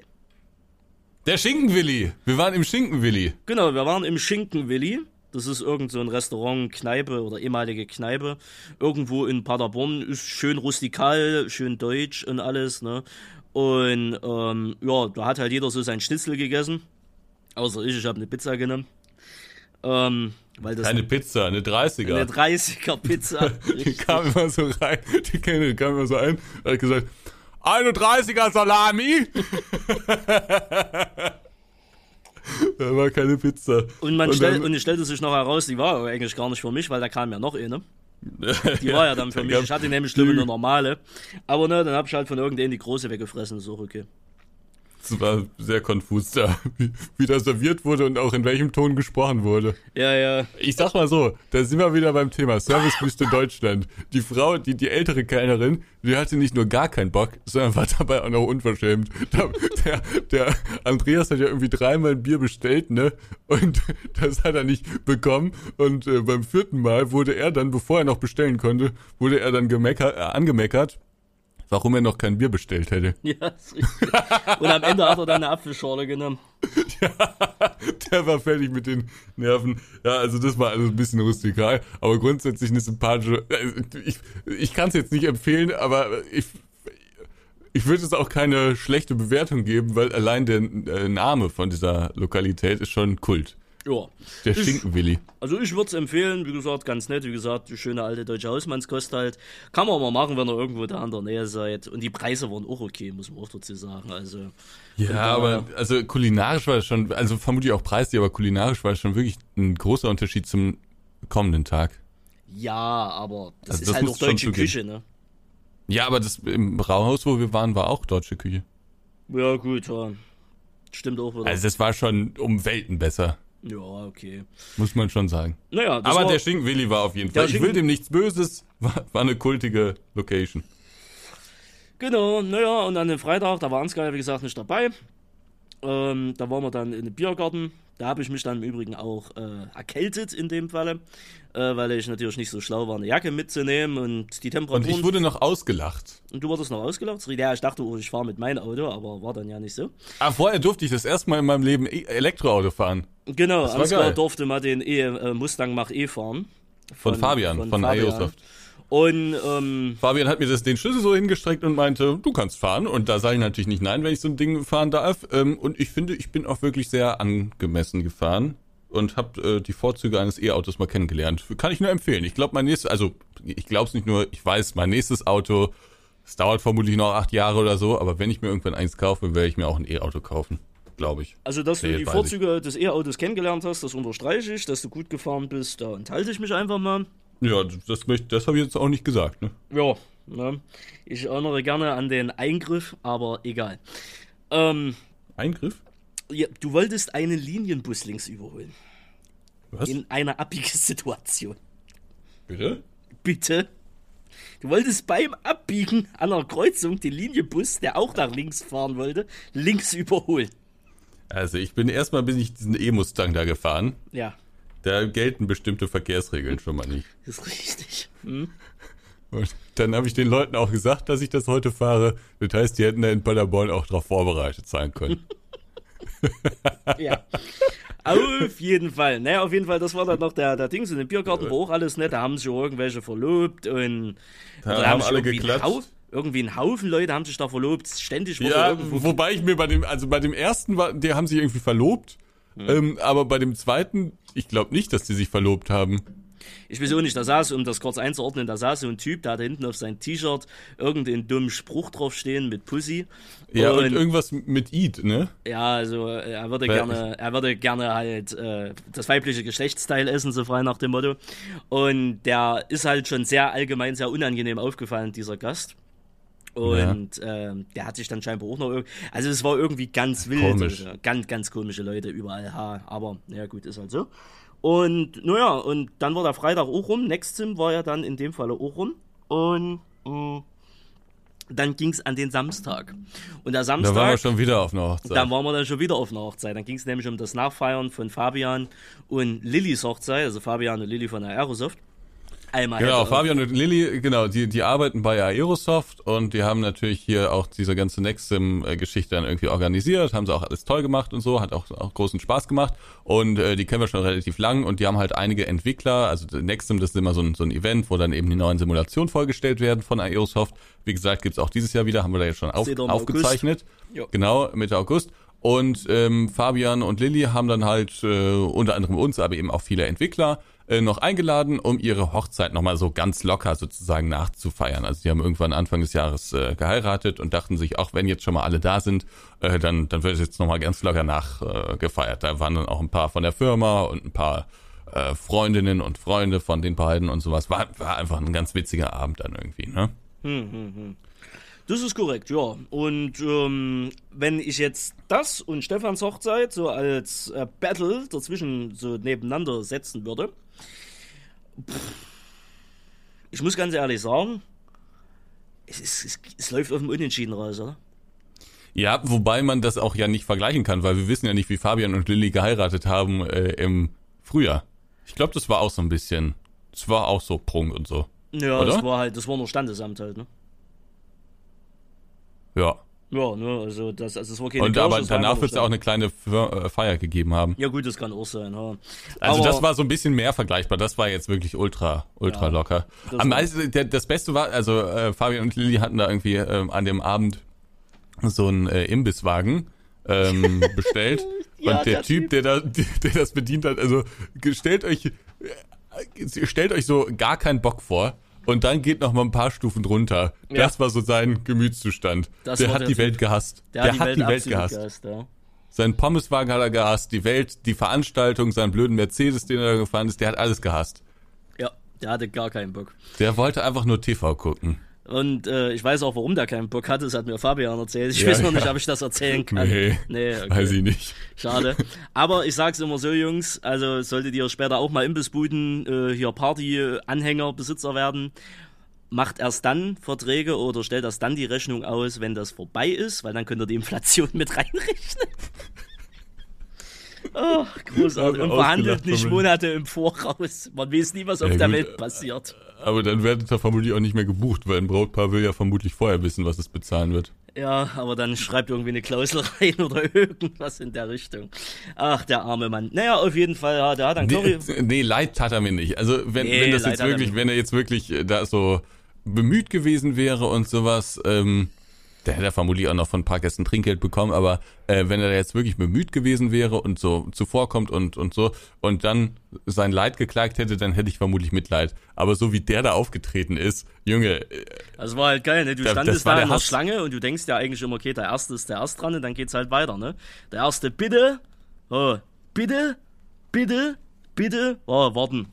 S1: Der Schinkenwilli. Wir waren im Schinkenwilli.
S2: Genau, wir waren im Schinkenwilli. Das ist irgend so ein Restaurant, Kneipe oder ehemalige Kneipe. Irgendwo in Paderborn. Ist schön rustikal, schön deutsch und alles, ne? Und ähm, ja, da hat halt jeder so sein Schnitzel gegessen. Außer ich, ich habe eine Pizza genommen. Ähm, weil das
S1: Keine Pizza, eine 30er.
S2: eine 30er Pizza. (laughs)
S1: Die kam immer so rein. Die Kellnerin kam immer so ein und hat gesagt, eine 30er Salami. (laughs) da war keine Pizza.
S2: Und, man
S1: Und
S2: stell, und es stellte sich noch heraus, die war eigentlich gar nicht für mich, weil da kam ja noch eine. Die war ja dann für (laughs) mich. Ich hatte nämlich nur eine normale. Aber ne, dann hab ich halt von irgendeinem die große weggefressen. Auch okay.
S1: Es war sehr konfus da, wie, wie das serviert wurde und auch in welchem Ton gesprochen wurde.
S2: Ja, ja.
S1: Ich sag mal so, da sind wir wieder beim Thema Servicewüste (laughs) Deutschland. Die Frau, die, die ältere Kellnerin, die hatte nicht nur gar keinen Bock, sondern war dabei auch noch unverschämt. Da, der, der Andreas hat ja irgendwie dreimal ein Bier bestellt, ne? Und (laughs) das hat er nicht bekommen. Und äh, beim vierten Mal wurde er dann, bevor er noch bestellen konnte, wurde er dann gemeckert, äh, angemeckert, warum er noch kein Bier bestellt hätte. (laughs)
S2: Ja, ist richtig. Und am Ende hat er dann eine Apfelschorle genommen. (laughs)
S1: Der war fertig mit den Nerven. Ja, also das war also ein bisschen rustikal, aber grundsätzlich eine sympathische. also Ich, ich kann es jetzt nicht empfehlen, aber ich, ich würde es auch keine schlechte Bewertung geben, weil allein der äh, Name von dieser Lokalität ist schon Kult.
S2: Ja.
S1: Der Schinkenwilli.
S2: Also ich würde es empfehlen, wie gesagt, ganz nett, wie gesagt, die schöne alte deutsche Hausmannskost halt. Kann man mal machen, wenn ihr irgendwo da in der Nähe seid. Und die Preise waren auch okay, muss man auch dazu sagen. Also,
S1: Ja, aber also kulinarisch war es schon, also vermutlich auch preislich, aber kulinarisch war es schon wirklich ein großer Unterschied zum kommenden Tag.
S2: ja, aber das
S1: Also
S2: ist
S1: das
S2: halt auch deutsche. Küche, ne?
S1: Ja, aber das im Brauhaus, wo wir waren, war auch deutsche Küche.
S2: Ja, gut, ja. Stimmt auch wieder.
S1: Also das war schon um Welten besser.
S2: Ja, okay.
S1: Muss man schon sagen.
S2: Naja, das
S1: Aber der Schinkenwilli war auf jeden Fall. Ich will dem nichts Böses. War, war eine kultige Location.
S2: Genau, naja, und an dem Freitag, da war Ansgar, wie gesagt, nicht dabei. Ähm, da waren wir dann in den Biergarten. Da habe ich mich dann im Übrigen auch äh, erkältet in dem Falle, äh, weil ich natürlich nicht so schlau war, eine Jacke mitzunehmen und die
S1: Und
S2: Temperaturen.
S1: ich wurde noch ausgelacht.
S2: Und du wurdest noch ausgelacht? Ja, ich dachte, oh, ich fahre mit meinem Auto, aber war dann ja nicht so.
S1: Ah, vorher durfte ich das erste Mal in meinem Leben E- Elektroauto fahren.
S2: Genau, Ansgar durfte mal den e, äh, Mustang Mach E fahren.
S1: Von, Fabian, von, Aerosoft.
S2: Und ähm,
S1: Fabian hat mir das, den Schlüssel so hingestreckt und meinte, du kannst fahren. Und da sage ich natürlich nicht nein, wenn ich so ein Ding fahren darf. Ähm, und ich finde, ich bin auch wirklich sehr angemessen gefahren und habe äh, die Vorzüge eines E-Autos mal kennengelernt. Kann ich nur empfehlen. Ich glaube, mein nächstes, also ich glaube es nicht nur, ich weiß, mein nächstes Auto, es dauert vermutlich noch acht Jahre oder so, aber wenn ich mir irgendwann eins kaufe, werde ich mir auch ein E-Auto kaufen. Glaube ich.
S2: also, dass du
S1: Nee,
S2: die
S1: weiß
S2: Vorzüge des E-Autos kennengelernt hast, das unterstreiche ich, dass du gut gefahren bist, da enthalte ich mich einfach mal.
S1: Ja, das, das habe ich jetzt auch nicht gesagt. Ne?
S2: Ja, ne? ich erinnere gerne an den Eingriff, aber egal. Ähm,
S1: Eingriff?
S2: Ja, du wolltest einen Linienbus links überholen.
S1: Was?
S2: In einer abbiegen (laughs) Situation.
S1: Bitte?
S2: Bitte? Du wolltest beim Abbiegen an einer Kreuzung den Linienbus, der auch nach links fahren wollte, links überholen.
S1: Also ich bin erstmal bin ich diesen E-Mustang da gefahren.
S2: Ja,
S1: Da gelten bestimmte Verkehrsregeln schon mal nicht.
S2: ist richtig. Hm?
S1: Und dann habe ich den Leuten auch gesagt, dass ich das heute fahre. Das heißt, die hätten da in Paderborn auch darauf vorbereitet sein können. (laughs) (laughs)
S2: Ja. auf jeden Fall. Naja, auf jeden Fall, das war dann noch der, der Dings in dem Biergarten, war auch alles nett. Da haben sich irgendwelche verlobt und
S1: Da haben
S2: sich
S1: alle
S2: irgendwie
S1: geklatscht.
S2: Ein Haufen, irgendwie ein Haufen Leute haben sich da verlobt. Ständig wurde
S1: Ja,
S2: irgendwo.
S1: wobei ich mir bei dem, also bei dem ersten war, die haben sich irgendwie verlobt. Ähm, aber bei dem zweiten, ich glaube nicht, dass die sich verlobt haben.
S2: Ich weiß auch nicht, da saß, um das kurz einzuordnen, da saß so ein Typ, der hatte hinten auf sein T-Shirt irgendeinen dummen Spruch draufstehen mit Pussy.
S1: Ja, und,
S2: und
S1: irgendwas mit Eid, ne?
S2: Ja, also äh, er würde
S1: Weil
S2: gerne, er würde gerne halt äh, das weibliche Geschlechtsteil essen, so frei nach dem Motto. Und der ist halt schon sehr allgemein, sehr unangenehm aufgefallen, dieser Gast. Und ähm, der hat sich dann scheinbar auch noch irg- Also es war irgendwie ganz wild.
S1: Komisch.
S2: Ganz, ganz komische Leute überall. Ha, aber naja gut, ist halt so. Und naja, und dann war der Freitag auch rum. Nextsim war ja dann in dem Falle auch rum. Und mh, dann ging es an den Samstag. Und der
S1: Da
S2: Samstag.
S1: waren wir schon wieder auf einer Hochzeit.
S2: Dann waren wir dann schon wieder auf einer Hochzeit. Dann ging es nämlich um das Nachfeiern von Fabian und Lillys Hochzeit, also Fabian und Lilly von der Aerosoft. Einmal
S1: Genau, Fabian und Lilly, genau, die, die arbeiten bei Aerosoft und die haben natürlich hier auch diese ganze Nexim-Geschichte dann irgendwie organisiert, haben sie auch alles toll gemacht und so, hat auch, auch großen Spaß gemacht und äh, die kennen wir schon relativ lang und die haben halt einige Entwickler, also Nexim, das ist immer so ein, so ein Event, wo dann eben die neuen Simulationen vorgestellt werden von Aerosoft. Wie gesagt, gibt's auch dieses Jahr wieder, haben wir da jetzt schon auf, aufgezeichnet.
S2: Ja.
S1: Genau, Mitte August. Und ähm, Fabian und Lilly haben dann halt äh, unter anderem uns, aber eben auch viele Entwickler äh, noch eingeladen, um ihre Hochzeit nochmal so ganz locker sozusagen nachzufeiern. Also die haben irgendwann Anfang des Jahres äh, geheiratet und dachten sich, auch wenn jetzt schon mal alle da sind, äh, dann, dann wird es jetzt nochmal ganz locker nachgefeiert. Äh, gefeiert. da waren dann auch ein paar von der Firma und ein paar äh, Freundinnen und Freunde von den beiden und sowas. War, war einfach ein ganz witziger Abend dann irgendwie, ne?
S2: Das ist korrekt, ja. Und ähm, wenn ich jetzt das und Stefans Hochzeit so als äh, Battle dazwischen so nebeneinander setzen würde, pff, ich muss ganz ehrlich sagen, es, ist, es, es läuft auf dem Unentschieden raus, oder?
S1: Ja, wobei man das auch ja nicht vergleichen kann, weil wir wissen ja nicht, wie Fabian und Lilly geheiratet haben äh, im Frühjahr. Ich glaube, das war auch so ein bisschen, das war auch so Prunk und so.
S2: Ja,
S1: Oder?
S2: das war halt, das war nur Standesamt halt, ne?
S1: Ja.
S2: Ja, ne, also das, also es war keine
S1: Und
S2: Kirche,
S1: aber danach wird es
S2: nur
S1: auch eine kleine äh, Feier gegeben haben.
S2: Ja gut, das kann auch sein. Ja.
S1: Also
S2: Aber-
S1: das war so ein bisschen mehr vergleichbar. Das war jetzt wirklich ultra, ultra
S2: Ja,
S1: locker.
S2: das
S1: Am meisten, der, das Beste war, also äh, Fabian und Lilly hatten da irgendwie ähm, an dem Abend so einen äh, Imbisswagen ähm, (laughs) bestellt.
S2: Ja,
S1: und der,
S2: der
S1: Typ, der da, der das bedient hat, also stellt euch, äh, stellt euch so gar keinen Bock vor. Und dann geht noch mal ein paar Stufen drunter.
S2: Ja.
S1: Das war so sein Gemütszustand. Der hat
S2: der
S1: die
S2: Typ.
S1: Welt gehasst.
S2: Der,
S1: Der,
S2: hat die
S1: hat
S2: Welt,
S1: die Welt gehasst.
S2: gehasst ja.
S1: Sein Pommeswagen hat er gehasst, die Welt, die Veranstaltung, seinen blöden Mercedes, den er da gefahren ist, der hat alles gehasst.
S2: ja, der hatte gar keinen Bock.
S1: Der wollte einfach nur TV gucken.
S2: Und äh, ich weiß auch, warum der keinen Bock hatte. Das hat mir Fabian erzählt. Ich
S1: Ja,
S2: weiß noch nicht,
S1: ja.
S2: ob ich das erzählen kann.
S1: Nee,
S2: nee okay.
S1: weiß ich nicht.
S2: Schade. Aber ich sag's immer so, Jungs, also solltet ihr später auch mal Imbissbuden äh, hier Party-Anhänger, Besitzer werden, macht erst dann Verträge oder stellt erst dann die Rechnung aus, wenn das vorbei ist, weil dann könnt ihr die Inflation mit (laughs) reinrechnen. Oh, großartig. Und verhandelt nicht. Monate im Voraus. Man weiß nie, was auf
S1: Ja,
S2: der
S1: gut,
S2: Welt passiert.
S1: Aber dann werdet ihr vermutlich auch nicht mehr gebucht, weil ein Brautpaar will ja vermutlich vorher wissen, was es bezahlen wird.
S2: Ja, aber dann schreibt irgendwie eine Klausel (laughs) rein oder irgendwas in der Richtung. Ach, der arme Mann. Naja, auf jeden Fall, ja, der hat dann Curry.
S1: Nee, (laughs) nee, leid tat er mir nicht. Also wenn,
S2: Nee,
S1: wenn das
S2: leid
S1: jetzt
S2: er
S1: wirklich, wenn er jetzt wirklich äh, da so bemüht gewesen wäre und sowas, ähm, der hätte er vermutlich auch noch von ein paar Gästen Trinkgeld bekommen, aber äh, wenn er jetzt wirklich bemüht gewesen wäre und so zuvorkommt und, und so und dann sein Leid geklagt hätte, dann hätte ich vermutlich Mitleid. Aber so wie der da aufgetreten ist, Junge, äh,
S2: Das war halt geil, ne? Du
S1: Da-
S2: standest da in der
S1: Hass.
S2: Schlange und du denkst ja eigentlich immer, okay, der Erste ist der Erst dran und dann geht's halt weiter, ne? Der Erste, bitte, oh, bitte, bitte, bitte, oh, warten.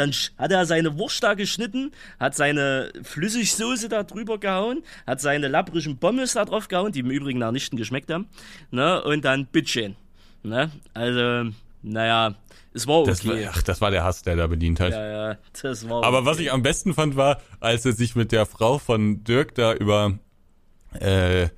S2: Dann hat er seine Wurst da geschnitten, hat seine Flüssigsoße da drüber gehauen, hat seine lapprigen Pommes da drauf gehauen, die im Übrigen nach nichten geschmeckt haben, ne? Und dann bitteschön, ne? Also, naja, es war okay.
S1: das war, ach, das war der Hass, der da bedient hat.
S2: ja, ja, das war
S1: Aber
S2: okay.
S1: was ich am besten fand, war, als er sich mit der Frau von Dirk da über, äh,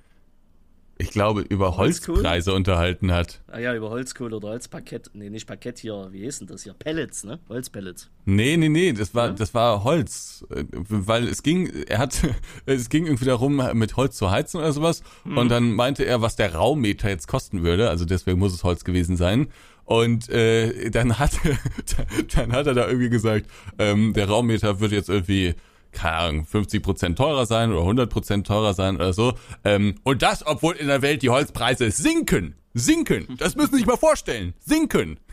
S1: ich glaube, über
S2: Holzkohle?
S1: Holzpreise unterhalten hat.
S2: Ah ja, über Holzkohle oder Holzparkett. Nee, nicht Parkett hier. Wie hieß denn das hier? Pellets, ne? Holzpellets.
S1: Nee, nee, nee, das war, das war Holz. Weil es ging, er hat, (laughs) es ging irgendwie darum, mit Holz zu heizen oder sowas. Und dann meinte er, was der Raummeter jetzt kosten würde. Also deswegen muss es Holz gewesen sein. Und äh, dann hat (laughs) dann hat er da irgendwie gesagt, ähm, der Raummeter wird jetzt irgendwie keine Ahnung, 50% teurer sein oder 100% teurer sein oder so. Ähm, und das, obwohl in der Welt die Holzpreise sinken. Sinken. Das müssen Sie sich mal vorstellen. Sinken. (laughs)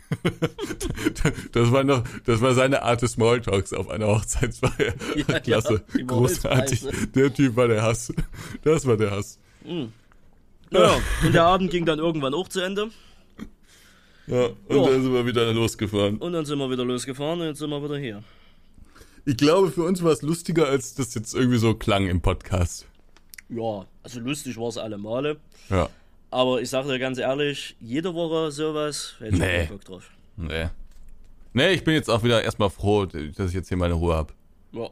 S1: Das war noch, das war seine Art des Smalltalks auf einer Hochzeitsfeier.
S2: Ja, (laughs)
S1: Klasse, (laughs)
S2: ja,
S1: großartig. Der Typ war der Hass. Das war der Hass.
S2: Ja, und der Abend ging dann irgendwann auch zu Ende.
S1: Ja, und
S2: Ja.
S1: dann sind wir wieder losgefahren.
S2: Und dann sind wir wieder losgefahren und jetzt sind wir wieder hier.
S1: Ich glaube, für uns war es lustiger, als das jetzt irgendwie so klang im Podcast.
S2: Ja, also lustig war es alle Male.
S1: Ja.
S2: Aber ich sag dir ganz ehrlich, jede Woche sowas, hätte ich
S1: Nee.
S2: keinen Bock drauf.
S1: Nee. Nee, ich bin jetzt auch wieder erstmal froh, dass ich jetzt hier meine Ruhe habe.
S2: Ja.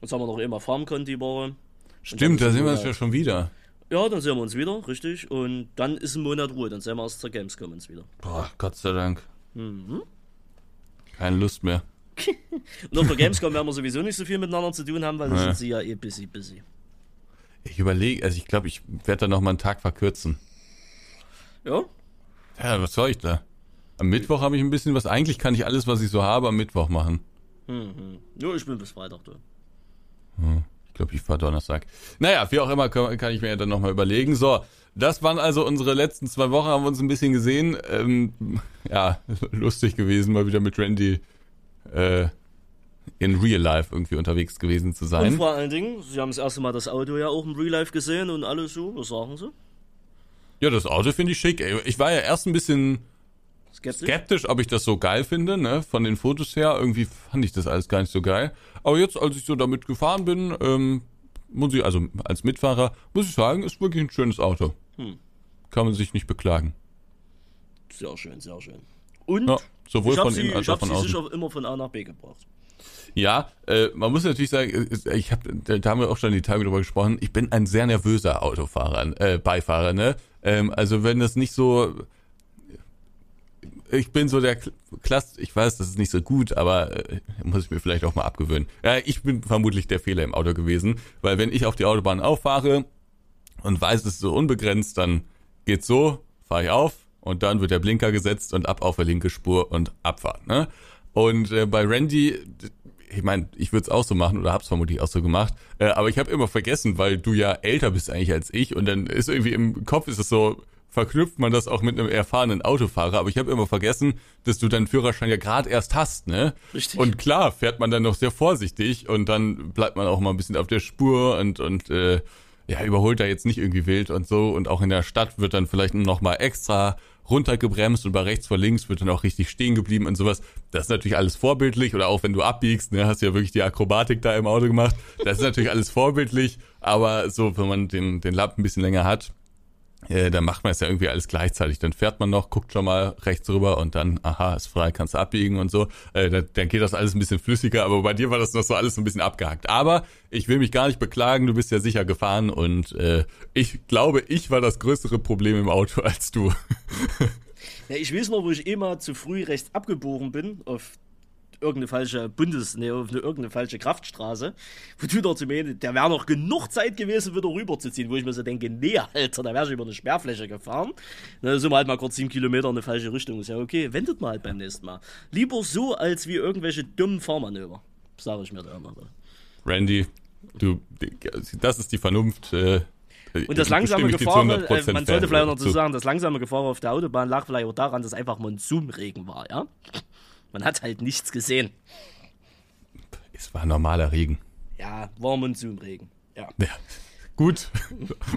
S2: Jetzt haben wir noch immer Farmcon die Woche.
S1: Stimmt, da sind wir uns ja schon wieder.
S2: Ja, dann sehen wir uns wieder, richtig. Und dann ist ein Monat Ruhe, dann sehen wir erst zur Gamescom uns wieder.
S1: Boah, Gott sei Dank.
S2: Mhm.
S1: Keine Lust mehr.
S2: Und auf der Gamescom werden wir sowieso nicht so viel miteinander zu tun haben, weil da sind sie ja eh busy, busy.
S1: Ich überlege, also ich glaube, ich werde da noch mal einen Tag verkürzen.
S2: Ja?
S1: Ja, was soll ich da? Am Mittwoch habe ich ein bisschen was. Eigentlich kann ich alles, was ich so habe, am Mittwoch machen.
S2: Mhm. Ja, ich bin bis Freitag da.
S1: Ich glaube, ich fahre Donnerstag. Naja, wie auch immer, kann, kann ich mir ja dann nochmal überlegen. So, das waren also unsere letzten zwei Wochen, haben wir uns ein bisschen gesehen. Ähm, ja, (laughs) lustig gewesen, mal wieder mit Randy äh, in Real Life irgendwie unterwegs gewesen zu
S2: Und
S1: sein.
S2: vor allen Dingen, Sie haben das erste Mal das Auto ja auch im Real Life gesehen und alles so, was sagen Sie?
S1: Ja, das Auto finde ich schick. Ich war ja erst ein bisschen
S2: Skeptisch?
S1: skeptisch, ob ich das so geil finde, ne? Von den Fotos her. Irgendwie fand ich das alles gar nicht so geil. Aber jetzt, als ich so damit gefahren bin, ähm, muss ich, also als Mitfahrer, muss ich sagen, ist wirklich ein schönes Auto.
S2: Hm.
S1: Kann man sich nicht beklagen.
S2: Sehr schön, sehr schön. Und
S1: Ja, sowohl
S2: ich habe
S1: von
S2: sie,
S1: innen als
S2: ich
S1: auch
S2: hab
S1: von
S2: sie
S1: außen.
S2: sicher immer von A nach B gebracht.
S1: Ja, äh, man muss natürlich sagen, äh, ich habe, da haben wir auch schon die Tage drüber gesprochen. Ich bin ein sehr nervöser Autofahrer, äh, Beifahrer, ne? Ähm, also wenn das nicht so, ich bin so der Kl- Klass, ich weiß, das ist nicht so gut, aber äh, muss ich mir vielleicht auch mal abgewöhnen. Ja, ich bin vermutlich der Fehler im Auto gewesen, weil wenn ich auf die Autobahn auffahre und weiß, es ist so unbegrenzt, dann geht's so, fahre ich auf und dann wird der Blinker gesetzt und ab auf der linke Spur und Abfahrt. Ne? Und äh, bei Randy, ich meine, ich würde es auch so machen oder hab's vermutlich auch so gemacht, äh, aber ich habe immer vergessen, weil du ja älter bist eigentlich als ich und dann ist irgendwie im Kopf ist es so, verknüpft man das auch mit einem erfahrenen Autofahrer, aber ich habe immer vergessen, dass du deinen Führerschein ja gerade erst hast, ne?
S2: Richtig.
S1: Und klar fährt man dann noch sehr vorsichtig und dann bleibt man auch mal ein bisschen auf der Spur und und äh, ja, überholt da jetzt nicht irgendwie wild und so. Und auch in der Stadt wird dann vielleicht noch mal extra runtergebremst und bei rechts vor links wird dann auch richtig stehen geblieben und sowas. Das ist natürlich alles vorbildlich oder auch wenn du abbiegst, ne, hast ja wirklich die Akrobatik da im Auto gemacht. Das ist natürlich alles vorbildlich, aber so, wenn man den, den Lappen ein bisschen länger hat, äh, dann macht man es ja irgendwie alles gleichzeitig. Dann fährt man noch, guckt schon mal rechts rüber und dann, aha, ist frei, kannst du abbiegen und so. Äh, dann, dann geht das alles ein bisschen flüssiger, aber bei dir war das noch so alles ein bisschen abgehakt. Aber ich will mich gar nicht beklagen, du bist ja sicher gefahren und äh, ich glaube, ich war das größere Problem im Auto (laughs) als du.
S2: ja, ich weiß noch, wo ich immer zu früh rechts abgebogen bin, auf irgendeine falsche Bundes, ne, auf eine irgendeine falsche Kraftstraße, wo du da zu mir, der wäre noch genug Zeit gewesen, wieder rüberzuziehen, wo ich mir so denke, nee, Alter, da wäre ich über eine Sperrfläche gefahren. Da sind wir halt mal kurz sieben Kilometer in eine falsche Richtung. Ist ja okay, wendet mal halt beim nächsten Mal. Lieber so, als wie irgendwelche dummen Fahrmanöver. Sage ich mir da immer.
S1: Randy, du, das ist die Vernunft, äh,
S2: und das langsame Gefahren, äh, man sollte vielleicht noch dazu sagen, das langsame Gefahren auf der Autobahn lag vielleicht auch daran, dass einfach Monsunregen war, ja? Man hat halt nichts gesehen.
S1: Es war normaler Regen.
S2: Ja, war Monsunregen. Ja.
S1: ja. Gut,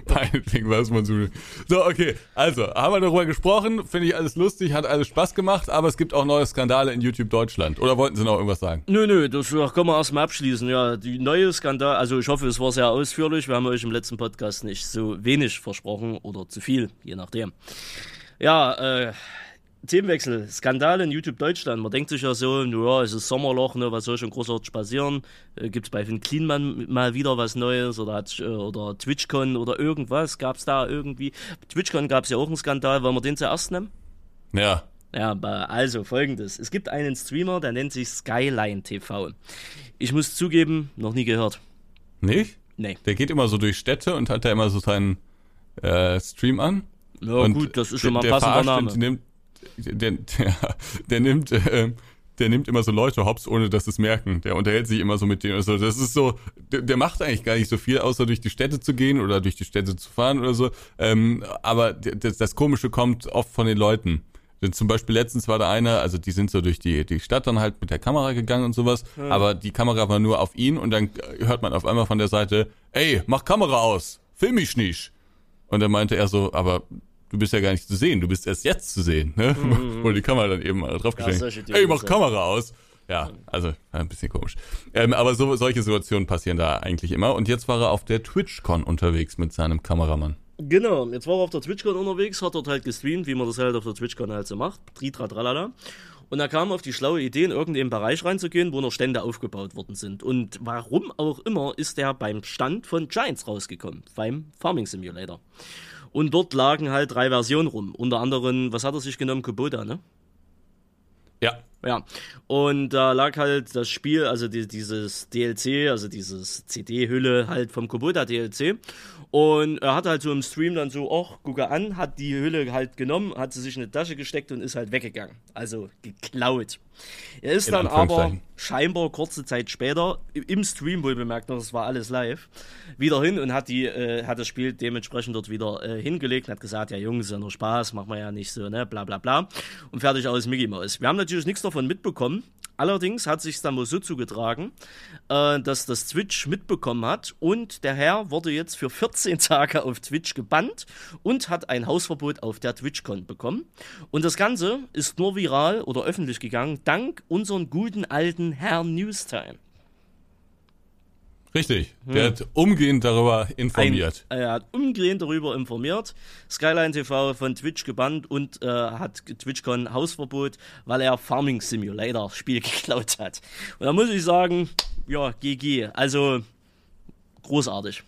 S1: meinetwegen war es Monsun. So, okay, also, haben wir darüber gesprochen, finde ich alles lustig, hat alles Spaß gemacht, aber es gibt auch neue Skandale in YouTube Deutschland. Oder wollten Sie noch irgendwas sagen?
S2: Nö, nö, das können wir erstmal abschließen. Ja, die neue Skandal, also ich hoffe, es war sehr ausführlich. Wir haben euch im letzten Podcast nicht so wenig versprochen oder zu viel, je nachdem. Ja, äh, Themenwechsel, Skandale in YouTube Deutschland. Man denkt sich ja so, naja, es ist Sommerloch, ne, was soll schon großartig passieren? Äh, Gibt es bei Finn Klienmann mal wieder was Neues oder, hat, äh, oder TwitchCon oder irgendwas? Gab es da irgendwie? TwitchCon gab es ja auch einen Skandal, wollen wir den zuerst nehmen?
S1: Ja.
S2: Ja, also folgendes. Es gibt einen Streamer, der nennt sich Skyline TV. Ich muss zugeben, noch nie gehört.
S1: Nicht?
S2: Nee.
S1: Der geht immer so durch Städte und hat da immer so seinen äh, Stream an.
S2: Ja, und gut, das ist schon mal ein passender Name.
S1: Nimmt, der, der, der nimmt, äh, der nimmt immer so Leute hops, ohne dass sie es merken. Der unterhält sich immer so mit denen. Also das ist so, der, der macht eigentlich gar nicht so viel, außer durch die Städte zu gehen oder durch die Städte zu fahren oder so. Ähm, aber das, das Komische kommt oft von den Leuten. Denn zum Beispiel letztens war da einer, also die sind so durch die, die Stadt dann halt mit der Kamera gegangen und sowas, ja. aber die Kamera war nur auf ihn und dann hört man auf einmal von der Seite, ey, mach Kamera aus, film mich nicht. Und dann meinte er so, aber du bist ja gar nicht zu sehen, du bist erst jetzt zu sehen, ne? Mhm. (laughs) Wo die Kamera dann eben draufgeschenkt. Ja, Ey, mach Kamera aus. Ja, also ein bisschen komisch. Ähm, aber so, solche Situationen passieren da eigentlich immer. Und jetzt war er auf der TwitchCon unterwegs mit seinem Kameramann.
S2: Genau, jetzt war er auf der TwitchCon unterwegs, hat dort halt gestreamt, wie man das halt auf der TwitchCon halt so macht. Tritra, tralala. Und er kam auf die schlaue Idee, in irgendeinen Bereich reinzugehen, wo noch Stände aufgebaut worden sind. Und warum auch immer ist er beim Stand von Giants rausgekommen, beim Farming Simulator. Und dort lagen halt drei Versionen rum. Unter anderem, was hat er sich genommen? Kubota, ne?
S1: Ja.
S2: Ja. Und da lag halt das Spiel, also die, dieses DLC, also dieses CD-Hülle halt vom Kubota DLC. Und er hat halt so im Stream dann so, ach, gucke an, hat die Hülle halt genommen, hat sie sich in die Tasche gesteckt und ist halt weggegangen. Also geklaut. Er ist in dann aber scheinbar kurze Zeit später, im Stream wohl bemerkt, das war alles live, wieder hin und hat, die, äh, hat das Spiel dementsprechend dort wieder äh, hingelegt und hat gesagt, ja Jungs, ist ja nur Spaß, machen wir ja nicht so, ne, bla bla bla. Und fertig aus Mickey Mouse. Wir haben natürlich nichts davon mitbekommen, Allerdings hat sich dann wohl so zugetragen, äh, dass das Twitch mitbekommen hat und der Herr wurde jetzt für 14 (laughs) Tage auf Twitch gebannt und hat ein Hausverbot auf der TwitchCon bekommen. Und das Ganze ist nur viral oder öffentlich gegangen, dank unserem guten alten Herrn Newstime.
S1: Richtig, hm. der hat umgehend darüber informiert.
S2: Ein, er hat umgehend darüber informiert. Skyline TV von Twitch gebannt und äh, hat TwitchCon Hausverbot, weil er Farming Simulator (laughs) Spiel geklaut hat. Und da muss ich sagen, ja, GG. Also großartig.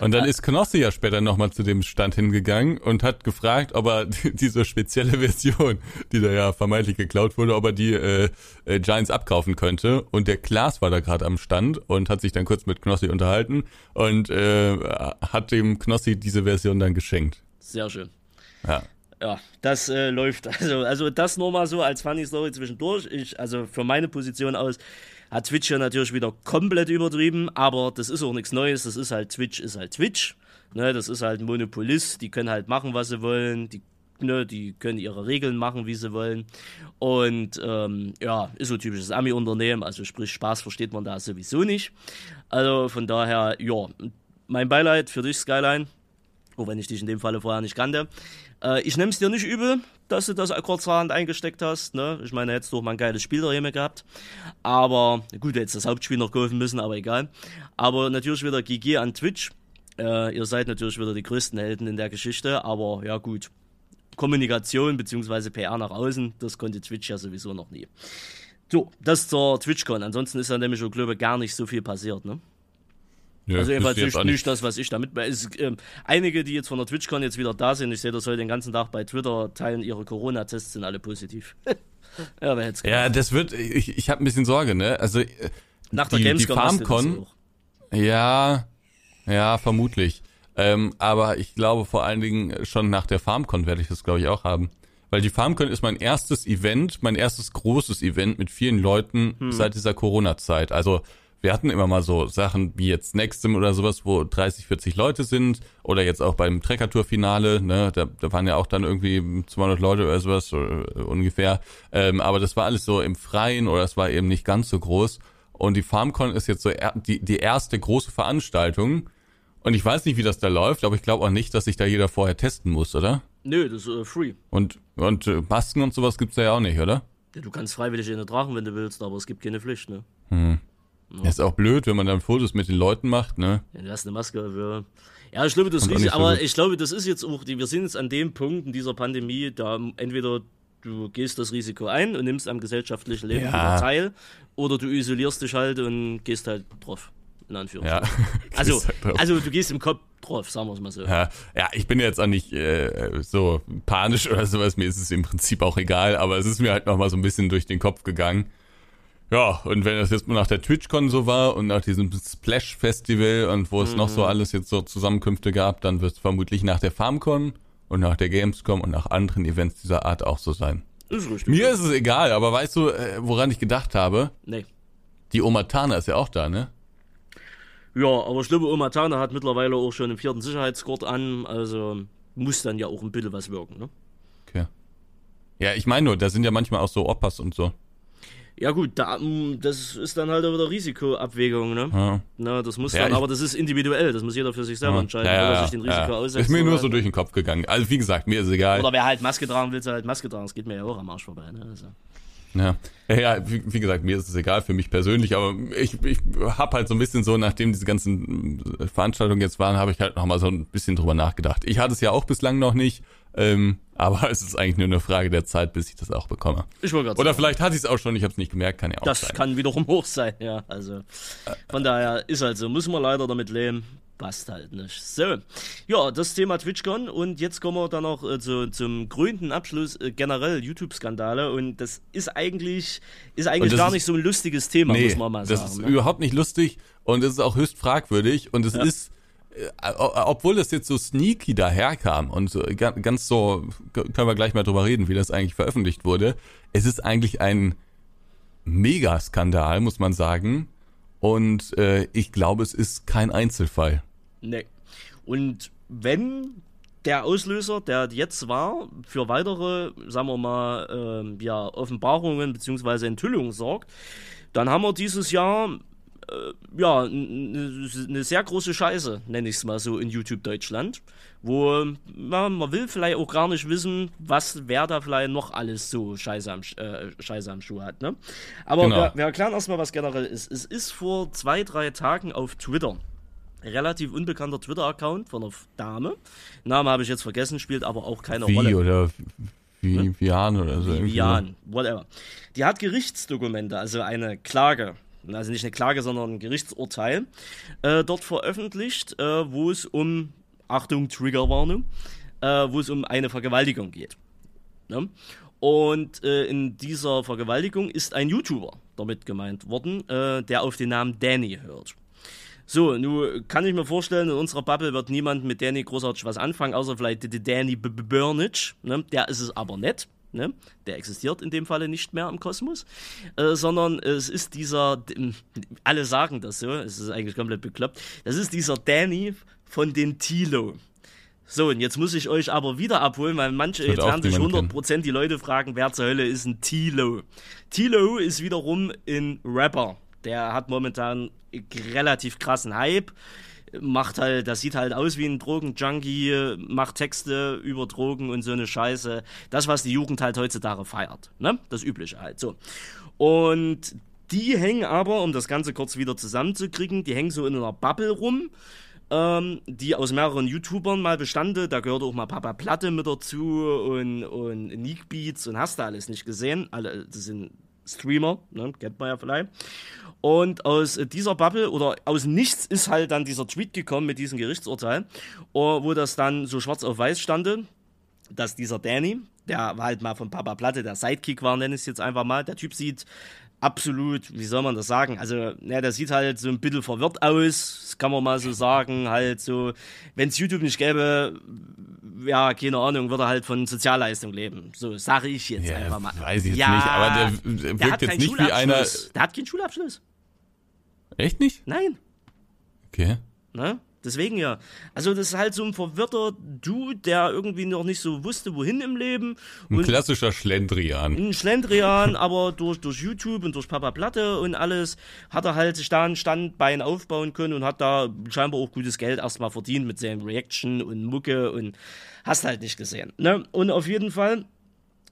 S1: Und dann ist Knossi ja später nochmal zu dem Stand hingegangen und hat gefragt, ob er (laughs) diese spezielle Version, die da ja vermeintlich geklaut wurde, ob er die äh, äh, Giants abkaufen könnte. Und der Klaas war da gerade am Stand und hat sich dann kurz mit Knossi unterhalten und äh, hat dem Knossi diese Version dann geschenkt.
S2: Sehr schön.
S1: Ja.
S2: Ja, das äh, läuft. (laughs) Also, also das nur mal so als Funny Story zwischendurch. Ich, also für meine Position aus, hat Twitch ja natürlich wieder komplett übertrieben, aber das ist auch nichts Neues. Das ist halt Twitch, ist halt Twitch. Ne, das ist halt ein Monopolist, die können halt machen, was sie wollen. Die, ne, die können ihre Regeln machen, wie sie wollen. Und ähm, ja, ist so typisches Ami-Unternehmen, also sprich Spaß versteht man da sowieso nicht. Also von daher, ja, mein Beileid für dich, Skyline. Auch wenn ich dich in dem Falle vorher nicht kannte. Äh, ich nehme es dir nicht übel, dass du das kurzerhand eingesteckt hast. Ne? Ich meine, hättest du auch mal ein geiles Spiel daheim gehabt. Aber, gut, hättest das Hauptspiel noch kaufen müssen, aber egal. Aber natürlich wieder GG an Twitch. Äh, ihr seid natürlich wieder die größten Helden in der Geschichte, aber ja gut. Kommunikation bzw. PR nach außen, das konnte Twitch ja sowieso noch nie. So, das zur TwitchCon. Ansonsten ist ja nämlich, ich glaube, gar nicht so viel passiert, ne? Ja, also jedenfalls nicht, nicht das, was ich damit. Es, äh, einige, die jetzt von der TwitchCon jetzt wieder da sind, ich sehe das heute den ganzen Tag bei Twitter, teilen ihre Corona-Tests, sind alle positiv. (laughs)
S1: ja, wer hätte Ja, das wird, ich, ich habe ein bisschen Sorge, ne? Also äh,
S2: nach der die, Gamescom
S1: die FarmCon, ja, ja, vermutlich. Ähm, aber ich glaube vor allen Dingen schon nach der FarmCon werde ich das, glaube ich, auch haben. Weil die FarmCon ist mein erstes Event, mein erstes großes Event mit vielen Leuten hm. seit dieser Corona-Zeit. Also wir hatten immer mal so Sachen wie jetzt Nextim oder sowas, wo 30, 40 Leute sind oder jetzt auch beim Trekker-Tour-Finale, ne, da, da waren ja auch dann irgendwie 200 Leute oder sowas oder, äh, ungefähr, ähm, aber das war alles so im Freien oder es war eben nicht ganz so groß und die FarmCon ist jetzt so er, die, die erste große Veranstaltung und ich weiß nicht, wie das da läuft, aber ich glaube auch nicht, dass sich da jeder vorher testen muss, oder?
S2: Nö, das ist äh, free.
S1: Und, und äh, Masken und sowas gibt's da ja auch nicht, oder?
S2: Ja, du kannst freiwillig eine tragen, wenn du willst, aber es gibt keine Pflicht, ne?
S1: Hm. Ja. Ist auch blöd, wenn man dann Fotos mit den Leuten macht, ne?
S2: Ja, du hast eine Maske für. Ja, ich glaube, das Risiko, aber ich glaube, das ist jetzt auch, wir sind jetzt an dem Punkt in dieser Pandemie, da entweder du gehst das Risiko ein und nimmst am gesellschaftlichen Leben ja. teil, oder du isolierst dich halt und gehst halt drauf. In Anführungszeichen. Ja. (laughs) also, halt also du gehst im Kopf drauf, sagen wir es mal so.
S1: Ja, ja ich bin jetzt auch nicht äh, so panisch (laughs) oder sowas, mir ist es im Prinzip auch egal, aber es ist mir halt nochmal so ein bisschen durch den Kopf gegangen. Ja, und wenn das jetzt mal nach der TwitchCon so war und nach diesem Splash-Festival und wo es mhm. noch so mhm. alles jetzt so Zusammenkünfte gab, dann wird es vermutlich nach der FarmCon und nach der Gamescom und nach anderen Events dieser Art auch so sein. Ist richtig. Mir ist es egal, aber weißt du, äh, woran ich gedacht habe?
S2: Nee.
S1: Die Omatana ist ja auch da, ne?
S2: Ja, aber ich glaube, Omatana hat mittlerweile auch schon einen vierten Sicherheitsgurt an, also muss dann ja auch ein bisschen was wirken, ne?
S1: Okay. Ja, ich meine nur, da sind ja manchmal auch so Oppas und so.
S2: Ja gut, da, mm, das ist dann halt wieder Risikoabwägung, ne? Ja. Na, das muss ja, dann, aber das ist individuell, das muss jeder für sich selber ja. entscheiden, ja,
S1: ja, sich den Risiko aussetzt. Ist mir nur so durch den Kopf gegangen. Also wie gesagt, mir ist egal.
S2: Oder wer halt Maske tragen will, soll halt Maske tragen. Das geht mir ja auch am Arsch vorbei, ne? Also.
S1: Ja, ja, wie, wie, gesagt, mir ist es egal für mich persönlich, aber ich, ich habe halt so ein bisschen so, nachdem diese ganzen Veranstaltungen jetzt waren, habe ich halt noch mal so ein bisschen drüber nachgedacht. Ich hatte es ja auch bislang noch nicht ähm, aber (laughs) es ist eigentlich nur eine Frage der Zeit, bis ich das auch bekomme.
S2: Ich wollte
S1: Oder sagen. vielleicht hatte ich es auch schon, ich habe es nicht gemerkt, kann ja auch
S2: das
S1: sein.
S2: Das kann wiederum (laughs) hoch sein, ja. Also von daher ist halt so, müssen wir leider damit leben. Passt halt nicht. So, ja, das Thema TwitchCon und jetzt kommen wir dann noch äh, zu, zum grünen Abschluss äh, generell YouTube-Skandale und das ist eigentlich ist eigentlich gar nicht so ein lustiges Thema, nee, muss man mal
S1: sagen. Das ist ne? überhaupt nicht lustig und es ist auch höchst fragwürdig und es ja. ist äh, obwohl das jetzt so sneaky daherkam und so, ganz so, können wir gleich mal drüber reden, wie das eigentlich veröffentlicht wurde. Es ist eigentlich ein Megaskandal, muss man sagen. Und äh, ich glaube, es ist kein Einzelfall.
S2: Nee. Und wenn der Auslöser, der jetzt war, für weitere, sagen wir mal, äh, ja, Offenbarungen bzw. Enthüllungen sorgt, dann haben wir dieses Jahr äh, ja, eine sehr große Scheiße, nenne ich es mal so, in YouTube Deutschland, wo na, man will vielleicht auch gar nicht wissen, was wer da vielleicht noch alles so Scheiße am, äh, Scheiße am Schuh hat. Ne? Aber genau. wir, wir erklären erstmal, was generell ist. Es ist vor zwei, drei Tagen auf Twitter relativ unbekannter Twitter-Account von einer Dame. Namen habe ich jetzt vergessen, spielt aber auch keine
S1: Wie
S2: Rolle.
S1: Oder wie, hm? Vian oder so.
S2: Vian, whatever. Die hat Gerichtsdokumente, also eine Klage also nicht eine Klage, sondern ein Gerichtsurteil, äh, dort veröffentlicht, äh, wo es um, Achtung, Triggerwarnung, äh, wo es um eine Vergewaltigung geht. Ne? Und äh, in dieser Vergewaltigung ist ein YouTuber damit gemeint worden, äh, der auf den Namen Danny hört. So, nun kann ich mir vorstellen, in unserer Bubble wird niemand mit Danny großartig was anfangen, außer vielleicht Danny Burnage. Ne? Der ist es aber nicht ne? der existiert in dem Falle nicht mehr im Kosmos, äh, sondern es ist dieser, (laughs) alle sagen das so, es ist eigentlich komplett bekloppt, das ist dieser Danny von den Tilo. So, und jetzt muss ich euch aber wieder abholen, weil manche, jetzt werden sich 100% die Leute fragen, wer zur Hölle ist ein Tilo? Tilo ist wiederum ein Rapper. Der hat momentan relativ krassen Hype macht halt, das sieht halt aus wie ein Drogenjunkie, macht Texte über Drogen und so eine Scheiße. Das, was die Jugend halt heutzutage feiert. Ne? Das Übliche halt so. Und die hängen aber, um das Ganze kurz wieder zusammenzukriegen, die hängen so in einer Bubble rum, ähm, die aus mehreren YouTubern mal bestande. Da gehört auch mal Papa Platte mit dazu und, und Nick Beats und hast du alles nicht gesehen. Alle, das sind Streamer, ne? kennt man ja vielleicht. Und aus dieser Bubble oder aus nichts ist halt dann dieser Tweet gekommen mit diesem Gerichtsurteil, wo das dann so schwarz auf weiß stande, dass dieser Danny, der war halt mal von Papa Platte, der Sidekick war, nenne ich es jetzt einfach mal, der Typ sieht absolut, wie soll man das sagen? Also, ja, der sieht halt so ein bisschen verwirrt aus, das kann man mal so sagen. Halt so, wenn es YouTube nicht gäbe, ja, keine Ahnung, würde er halt von Sozialleistung leben. So sage ich jetzt
S1: Ja,
S2: einfach mal.
S1: weiß ich jetzt
S2: ja,
S1: nicht, aber der, der
S2: der
S1: wirkt jetzt nicht wie einer.
S2: Der hat keinen Schulabschluss.
S1: Echt nicht?
S2: Nein.
S1: Okay.
S2: Ne? Deswegen ja. Also das ist halt so ein verwirrter Dude, der irgendwie noch nicht so wusste, wohin im Leben.
S1: Ein
S2: Und
S1: klassischer Schlendrian.
S2: ein Schlendrian, (laughs) aber durch, durch YouTube und durch Papa Platte und alles hat er halt sich da ein Standbein aufbauen können und hat da scheinbar auch gutes Geld erstmal verdient mit seinen Reaction und Mucke und hast halt nicht gesehen. Ne? Und auf jeden Fall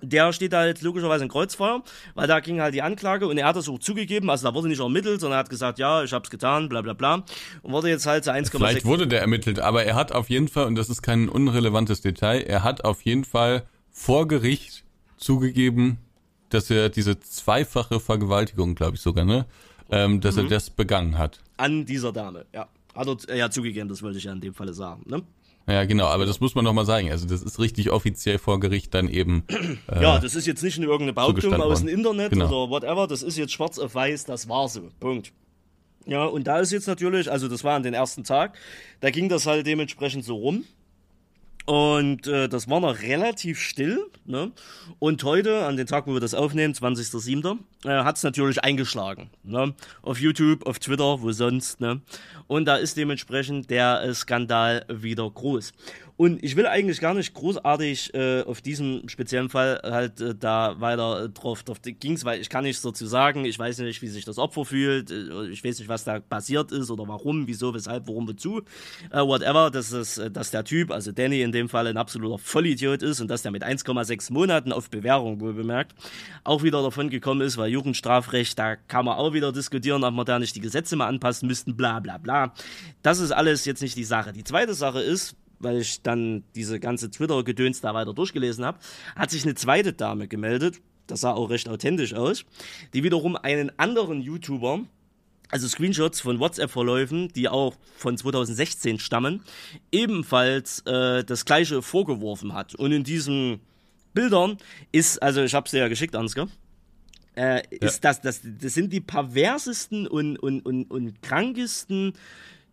S2: der steht da jetzt logischerweise in Kreuzfeuer, weil da ging halt die Anklage und er hat das auch zugegeben, also da wurde nicht ermittelt, sondern er hat gesagt, ja, ich hab's getan, bla bla bla. Und wurde jetzt halt zu 1,6.
S1: Vielleicht wurde der ermittelt, aber er hat auf jeden Fall, und das ist kein unrelevantes Detail, er hat auf jeden Fall vor Gericht zugegeben, dass er diese zweifache Vergewaltigung, glaube ich sogar, ne? Ähm, dass
S2: Mhm.
S1: er das begangen hat.
S2: an dieser Dame, ja. Hat er äh, ja zugegeben, das wollte ich ja in dem Falle sagen, ne?
S1: Ja, genau, aber das muss man nochmal sagen. Also das ist richtig offiziell vor Gericht dann eben. (clears throat) Äh,
S2: Ja, das ist jetzt nicht nur irgendeine Behauptung aus dem. Internet
S1: Genau.
S2: oder whatever, das ist jetzt schwarz auf weiß, das war so. Punkt. Ja, und da ist jetzt natürlich, also das war an den ersten Tag, da ging das halt dementsprechend so rum. Und äh, das war noch relativ still. Ne? Und heute, an den Tag, wo wir das aufnehmen, 20.07., äh, hat es natürlich eingeschlagen. Ne? Auf YouTube, auf Twitter, wo sonst. Ne? Und da ist dementsprechend der äh, Skandal wieder groß. Und ich will eigentlich gar nicht großartig äh, auf diesem speziellen Fall halt äh, da weiter äh, drauf, drauf ging's, weil ich kann nichts dazu sagen. Ich weiß nicht, wie sich das Opfer fühlt. Äh, ich weiß nicht, was da passiert ist oder warum, wieso, weshalb, warum, wozu. Äh, whatever, dass, es, äh, dass der Typ, also Danny in dem Fall, ein absoluter Vollidiot ist und dass der mit 1,6 Monaten auf Bewährung wohl bemerkt auch wieder davon gekommen ist, weil Jugendstrafrecht, da kann man auch wieder diskutieren, ob man da nicht die Gesetze mal anpassen müssten, bla bla bla. Das ist alles jetzt nicht die Sache. Die zweite Sache ist, weil ich dann diese ganze Twitter-Gedöns da weiter durchgelesen habe, hat sich eine zweite Dame gemeldet, das sah auch recht authentisch aus, die wiederum einen anderen YouTuber, also Screenshots von WhatsApp-Verläufen, die auch von 2016 stammen, ebenfalls äh, das gleiche vorgeworfen hat. Und in diesen Bildern ist, also ich habe es dir ja geschickt, Ansgar, äh, ist das, das, das sind die perversesten und, und, und, und krankesten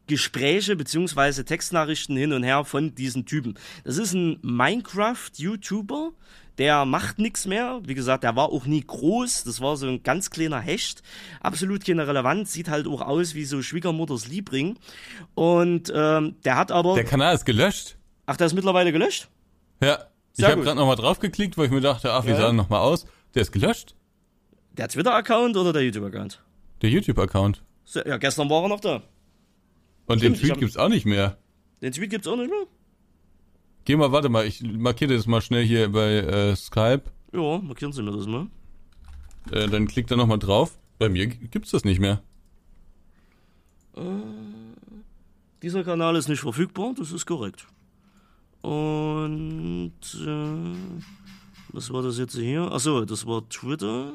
S2: Gespräche beziehungsweise Textnachrichten hin und her von diesen Typen. Das ist ein Minecraft-YouTuber, der macht nichts mehr. Wie gesagt, der war auch nie groß. Das war so ein ganz kleiner Hecht. Absolut keine Relevanz. Sieht halt auch aus wie so Schwiegermutters Liebling. Und ähm, der hat aber.
S1: Der Kanal ist gelöscht.
S2: ach, der ist mittlerweile gelöscht?
S1: Ja. Ich
S2: Sehr
S1: habe
S2: gut.
S1: gerade nochmal draufgeklickt, weil ich mir dachte, ach, wie
S2: Ja.
S1: sah er nochmal aus? Der ist gelöscht.
S2: Der Twitter-Account oder der YouTube-Account?
S1: Der YouTube-Account.
S2: Ja, gestern war er noch da.
S1: Und
S2: Stimmt,
S1: den Tweet
S2: hab-
S1: gibt's auch nicht mehr.
S2: Den Tweet gibt's auch nicht mehr?
S1: Geh mal, warte mal, ich markiere das mal schnell hier bei äh, Skype.
S2: Ja, markieren Sie mir das mal.
S1: Äh, dann klickt da nochmal drauf. Bei mir g- gibt's das nicht mehr.
S2: Dieser Kanal ist nicht verfügbar, das ist korrekt. Und äh, was war das jetzt hier? Achso, das war Twitter.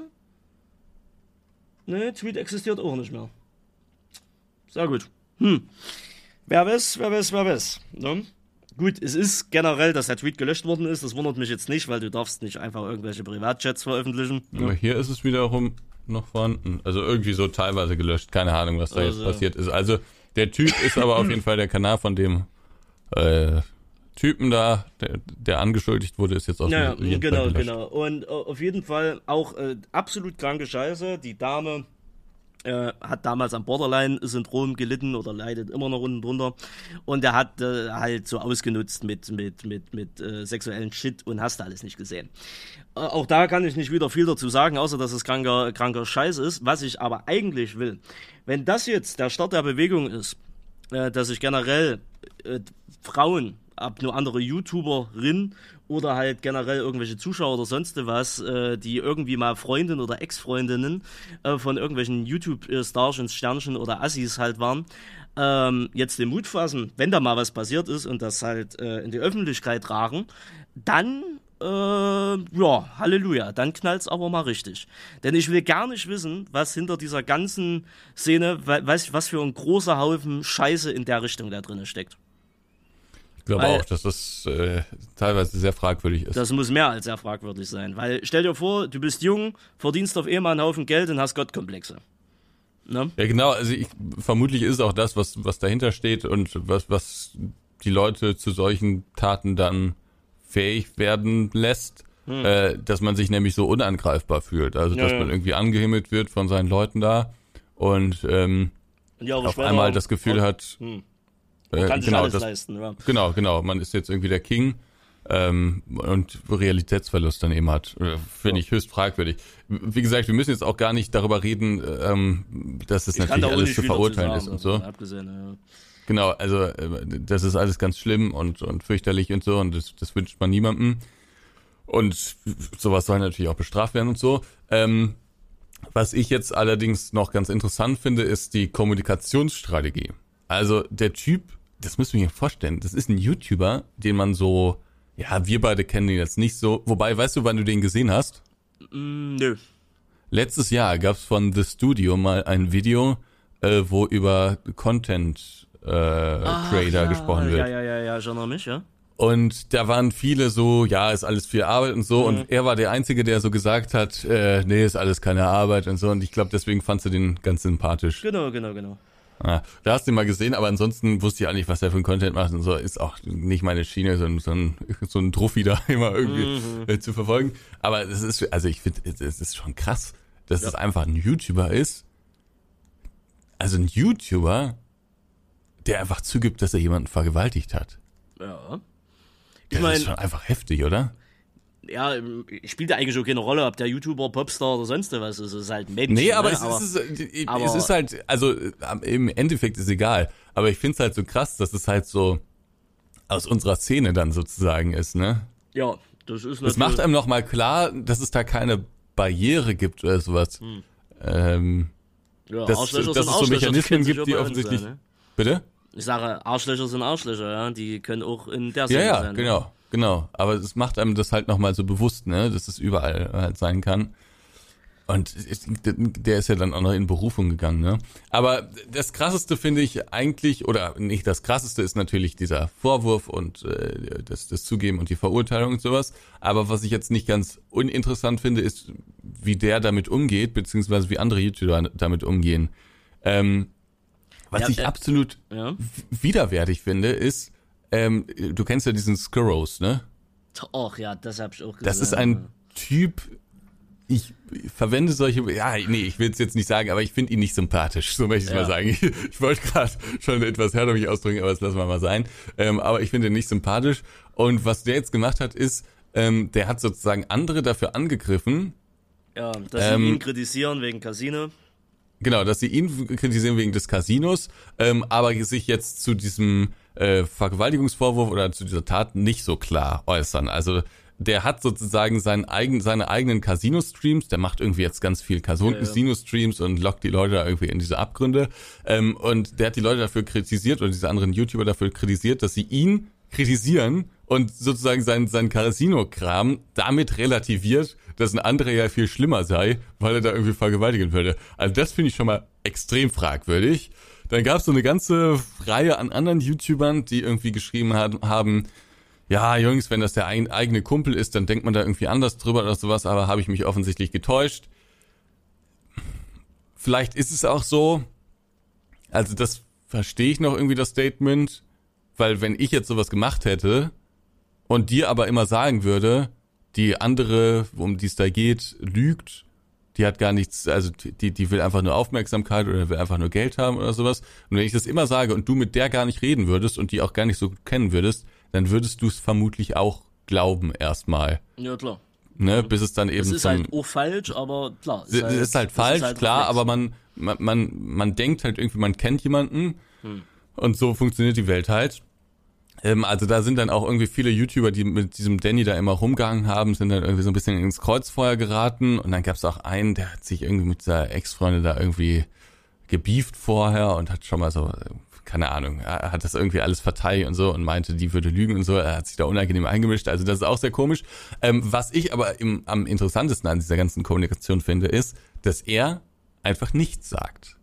S2: Ne, Tweet existiert auch nicht mehr. Sehr gut. Hm. Wer weiß, wer weiß, wer weiß. Ne? Gut, es ist generell, dass der Tweet gelöscht worden ist. Das wundert mich jetzt nicht, weil du darfst nicht einfach irgendwelche Privatchats veröffentlichen.
S1: Aber hier ist es wiederum noch vorhanden. Also irgendwie so teilweise gelöscht. Keine Ahnung, was da
S2: Also.
S1: jetzt passiert ist. Also der Typ ist aber auf jeden Fall der Kanal von dem äh, Typen da, der, der angeschuldigt wurde, ist jetzt auf
S2: Ja, genau,
S1: gelöscht.
S2: genau. Und äh, auf jeden Fall auch äh, absolut kranke Scheiße. Die Dame äh, hat damals am Borderline-Syndrom gelitten oder leidet immer noch unten drunter. Und er hat äh, halt so ausgenutzt mit, mit, mit, mit äh, sexuellen Shit und hast alles nicht gesehen. Äh, auch da kann ich nicht wieder viel dazu sagen, außer dass es kranker, kranker Scheiß ist. Was ich aber eigentlich will, wenn das jetzt der Start der Bewegung ist, äh, dass sich generell äh, Frauen, ab nur andere YouTuberin oder halt generell irgendwelche Zuschauer oder sonst was, äh, die irgendwie mal Freundinnen oder Ex-Freundinnen äh, von irgendwelchen YouTube-Starchen, Sternchen oder Assis halt waren, ähm, jetzt den Mut fassen, wenn da mal was passiert ist und das halt äh, in die Öffentlichkeit tragen, dann äh, ja, Halleluja, dann knallt's aber mal richtig. Denn ich will gar nicht wissen, was hinter dieser ganzen Szene, was, was für ein großer Haufen Scheiße in der Richtung da drin steckt.
S1: Ich glaube auch, dass das äh, teilweise sehr fragwürdig ist.
S2: Das muss mehr als sehr fragwürdig sein. Weil stell dir vor, du bist jung, verdienst auf einmal einen Haufen Geld und hast Gottkomplexe. Ne?
S1: Ja, genau, also ich, vermutlich ist auch das, was, was dahinter steht und was, was die Leute zu solchen Taten dann fähig werden lässt, äh, dass man sich nämlich so unangreifbar fühlt. Also,
S2: Ja,
S1: dass
S2: ja.
S1: man irgendwie angehimmelt wird von seinen Leuten da und ähm,
S2: Und
S1: auf einmal das Gefühl hat,
S2: Hm.
S1: Äh,
S2: Man kann sich
S1: genau,
S2: alles
S1: das,
S2: leisten. Ja.
S1: genau, genau, man ist jetzt irgendwie der King ähm, und Realitätsverlust dann eben hat. Äh, Finde ich höchst fragwürdig. Wie gesagt, wir müssen jetzt auch gar nicht darüber reden, ähm, dass es
S2: Ich
S1: natürlich alles zu verurteilen
S2: sagen,
S1: ist und so.
S2: Abgesehen, ja.
S1: Genau, also äh, das ist alles ganz schlimm und, und fürchterlich und so und das, das wünscht man niemandem. Und sowas soll natürlich auch bestraft werden und so. Ähm, was ich jetzt allerdings noch ganz interessant finde, ist die Kommunikationsstrategie. Also der Typ, das müssen wir mir vorstellen, das ist ein YouTuber, den man so, ja, wir beide kennen ihn jetzt nicht so. Wobei, weißt du, wann du den gesehen hast?
S2: Mm, nö.
S1: Letztes Jahr gab's von The Studio mal ein Video, äh, wo über Content äh, Creator
S2: ja,
S1: gesprochen wird.
S2: Ja, ja, ja, ja, ich erinnere mich, ja.
S1: Und da waren viele so, ja, ist alles viel Arbeit und so. Und er war der Einzige, der so gesagt hat, äh, nee, ist alles keine Arbeit und so. Und ich glaube, deswegen fandst du den ganz sympathisch.
S2: Genau, genau, genau.
S1: Ja, da hast du ihn mal gesehen, aber ansonsten wusste ich auch nicht, was er für ein Content macht und so. Ist auch nicht meine Schiene, so ein, so ein, (laughs) so ein Druffi da (laughs) immer irgendwie äh, zu verfolgen. Aber es ist, also ich finde, es ist schon krass, dass es einfach ein YouTuber ist. Also ein YouTuber, der einfach zugibt, dass er jemanden vergewaltigt hat.
S2: Ja. Ich
S1: Das
S2: meine,
S1: ist schon einfach heftig, oder?
S2: Ja, spielt ja eigentlich auch keine Rolle, ob der YouTuber, Popstar oder sonst was ist. Es ist halt Mensch.
S1: Nee, aber,
S2: ne?
S1: es, ist, es, ist,
S2: aber-
S1: es ist halt, also im Endeffekt ist egal. Aber ich finde es halt so krass, dass es halt so aus unserer Szene dann sozusagen ist, ne?
S2: Ja, das ist
S1: Das macht
S2: natürlich-
S1: einem nochmal klar, dass es da keine Barriere gibt oder sowas. Ähm,
S2: ja,
S1: dass-
S2: Arschlöcher
S1: dass es so Mechanismen gibt, die offensichtlich-
S2: sein, ne?
S1: bitte?
S2: Ich sage, Arschlöcher sind Arschlöcher, ja. Die können auch in der
S1: Ja,
S2: Szene
S1: ja,
S2: sein. ne?
S1: genau, genau. Aber es macht einem das halt nochmal so bewusst, ne, dass es überall halt sein kann. Und der ist ja dann auch noch in Berufung gegangen, ne? Aber das krasseste finde ich eigentlich, oder nicht das krasseste ist natürlich dieser Vorwurf und äh, das, das Zugeben und die Verurteilung und sowas. Aber was ich jetzt nicht ganz uninteressant finde, ist, wie der damit umgeht, beziehungsweise wie andere YouTuber damit umgehen. Ähm, was
S2: Ja,
S1: ich
S2: äh,
S1: absolut
S2: Ja.
S1: widerwärtig finde, ist, ähm, du kennst ja diesen Skurrows, ne?
S2: Ach ja, das habe ich auch gesehen.
S1: Das ist ein Typ, ich verwende solche, ja, nee, ich will es jetzt nicht sagen, aber ich finde ihn nicht sympathisch, so möchte ich
S2: Ja.
S1: mal sagen. Ich, ich wollte gerade schon etwas härter mich ausdrücken, aber das lassen wir mal sein. Ähm, aber ich finde ihn nicht sympathisch. Und was der jetzt gemacht hat, ist, ähm, der hat sozusagen andere dafür angegriffen,
S2: Ja, dass
S1: Ähm,
S2: sie ihn kritisieren wegen Casino.
S1: Genau, dass sie ihn kritisieren wegen des Casinos, ähm, aber sich jetzt zu diesem äh, Vergewaltigungsvorwurf oder zu dieser Tat nicht so klar äußern. Also der hat sozusagen seinen eigen, seine eigenen Casino-Streams, der macht irgendwie jetzt ganz viel Casino-Streams und lockt die Leute da irgendwie in diese Abgründe. Ähm, und der hat die Leute dafür kritisiert oder diese anderen YouTuber dafür kritisiert, dass sie ihn kritisieren und sozusagen sein, sein Casino-Kram damit relativiert, dass ein anderer ja viel schlimmer sei, weil er da irgendwie vergewaltigen würde. Also das finde ich schon mal extrem fragwürdig. Dann gab es so eine ganze Reihe an anderen YouTubern, die irgendwie geschrieben haben, ja, Jungs, wenn das der ein, eigene Kumpel ist, dann denkt man da irgendwie anders drüber oder sowas, aber habe ich mich offensichtlich getäuscht. Vielleicht ist es auch so, also das verstehe ich noch irgendwie das Statement, weil wenn ich jetzt sowas gemacht hätte und dir aber immer sagen würde, die andere, um die es da geht, lügt, die hat gar nichts, also die, die will einfach nur Aufmerksamkeit oder will einfach nur Geld haben oder sowas. Und wenn ich das immer sage und du mit der gar nicht reden würdest und die auch gar nicht so gut kennen würdest, dann würdest du es vermutlich auch glauben erstmal.
S2: Ja, klar.
S1: Ne, bis es dann eben
S2: Es ist
S1: zum,
S2: halt auch falsch, aber klar.
S1: es ist halt
S2: es
S1: falsch,
S2: halt
S1: klar, aber man, man, man, man denkt halt irgendwie, man kennt jemanden
S2: Hm.
S1: Und so funktioniert die Welt halt. Ähm, also da sind dann auch irgendwie viele YouTuber, die mit diesem Danny da immer rumgehangen haben, sind dann irgendwie so ein bisschen ins Kreuzfeuer geraten. Und dann gab es auch einen, der hat sich irgendwie mit seiner Ex-Freundin da irgendwie gebieft vorher und hat schon mal so, keine Ahnung, er hat das irgendwie alles verteidigt und so und meinte, die würde lügen und so. Er hat sich da unangenehm eingemischt. Also das ist auch sehr komisch. Ähm, was ich aber im, am interessantesten an dieser ganzen Kommunikation finde, ist, dass er einfach nichts sagt.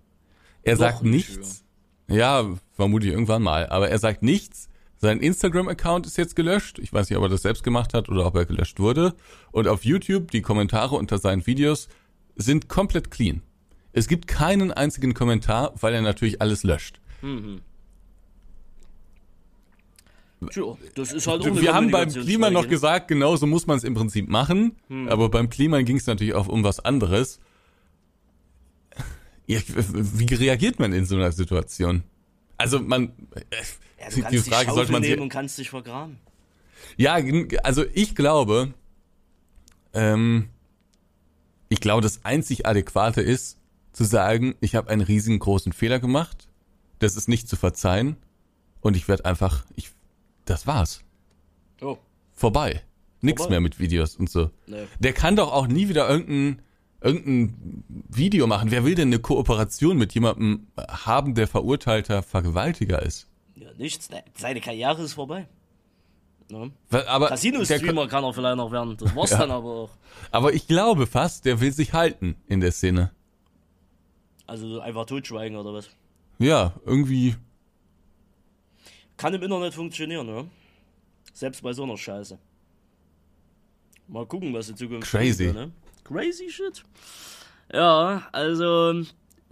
S1: Er
S2: Noch
S1: sagt
S2: nicht,
S1: nichts. Ja, vermutlich irgendwann mal. Aber er sagt nichts. Sein Instagram-Account ist jetzt gelöscht. Ich weiß nicht, ob er das selbst gemacht hat oder ob er gelöscht wurde. Und auf YouTube, die Kommentare unter seinen Videos sind komplett clean. Es gibt keinen einzigen Kommentar, weil er natürlich alles löscht.
S2: Tja, das ist halt
S1: Wir haben beim Klima noch gesagt, genau so muss man es im Prinzip machen. Aber beim Klima ging es natürlich auch um was anderes. Ja, wie reagiert man in so einer Situation? Also man,
S2: Ja, du
S1: die
S2: kannst die
S1: Frage
S2: Schaufel
S1: sollte man
S2: nehmen und kannst dich vergraben.
S1: ja, also ich glaube, ähm, ich glaube, das einzig Adäquate ist, zu sagen, ich habe einen riesengroßen Fehler gemacht, das ist nicht zu verzeihen und ich werde einfach, ich, das war's,
S2: Oh,
S1: vorbei, nix
S2: Vorbei.
S1: mehr mit Videos und so.
S2: ne.
S1: Der kann doch auch nie wieder irgendein irgendein Video machen. Wer will denn eine Kooperation mit jemandem haben, der verurteilter Vergewaltiger ist?
S2: Ja, nichts. Ne, Seine Karriere ist vorbei. Ne? Casino-Streamer kann er vielleicht noch werden. Das war's dann aber auch.
S1: aber ich glaube fast, der will sich halten in der Szene.
S2: Also einfach totschweigen oder was.
S1: Ja, irgendwie.
S2: Kann im Internet funktionieren, ne? Selbst bei so einer Scheiße. Mal gucken, was die Zukunft
S1: Crazy.
S2: bringt, ne? Crazy shit. Ja, also,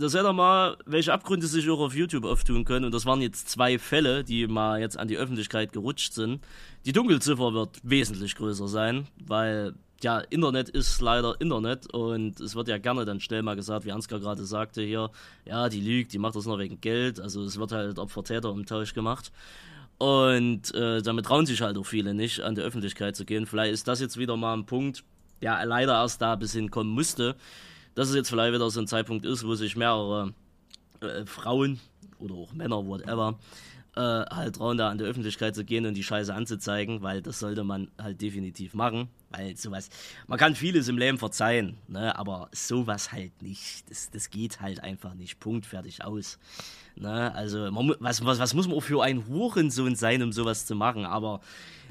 S2: da seht ihr mal, welche Abgründe sich auch auf YouTube auftun können. Und das waren jetzt zwei Fälle, die mal jetzt an die Öffentlichkeit gerutscht sind. Die Dunkelziffer wird wesentlich größer sein, weil ja, Internet ist leider Internet und es wird ja gerne dann schnell mal gesagt, wie Ansgar gerade sagte hier, ja, die lügt, die macht das nur wegen Geld. Also es wird halt Opfer-Täter-Umtausch gemacht. Und äh, damit trauen sich halt auch viele nicht, an die Öffentlichkeit zu gehen. Vielleicht ist das jetzt wieder mal ein Punkt, der leider erst da bis hinkommen musste, dass es jetzt vielleicht wieder so ein Zeitpunkt ist, wo sich mehrere äh, Frauen oder auch Männer, whatever, äh, halt trauen, da an die Öffentlichkeit zu gehen und die Scheiße anzuzeigen, weil das sollte man halt definitiv machen, weil sowas, man kann vieles im Leben verzeihen, ne, aber sowas halt nicht, das, das geht halt einfach nicht, Punkt, fertig, aus. Ne, also, man, was, was, was muss man auch für ein Hurensohn sein, um sowas zu machen, aber,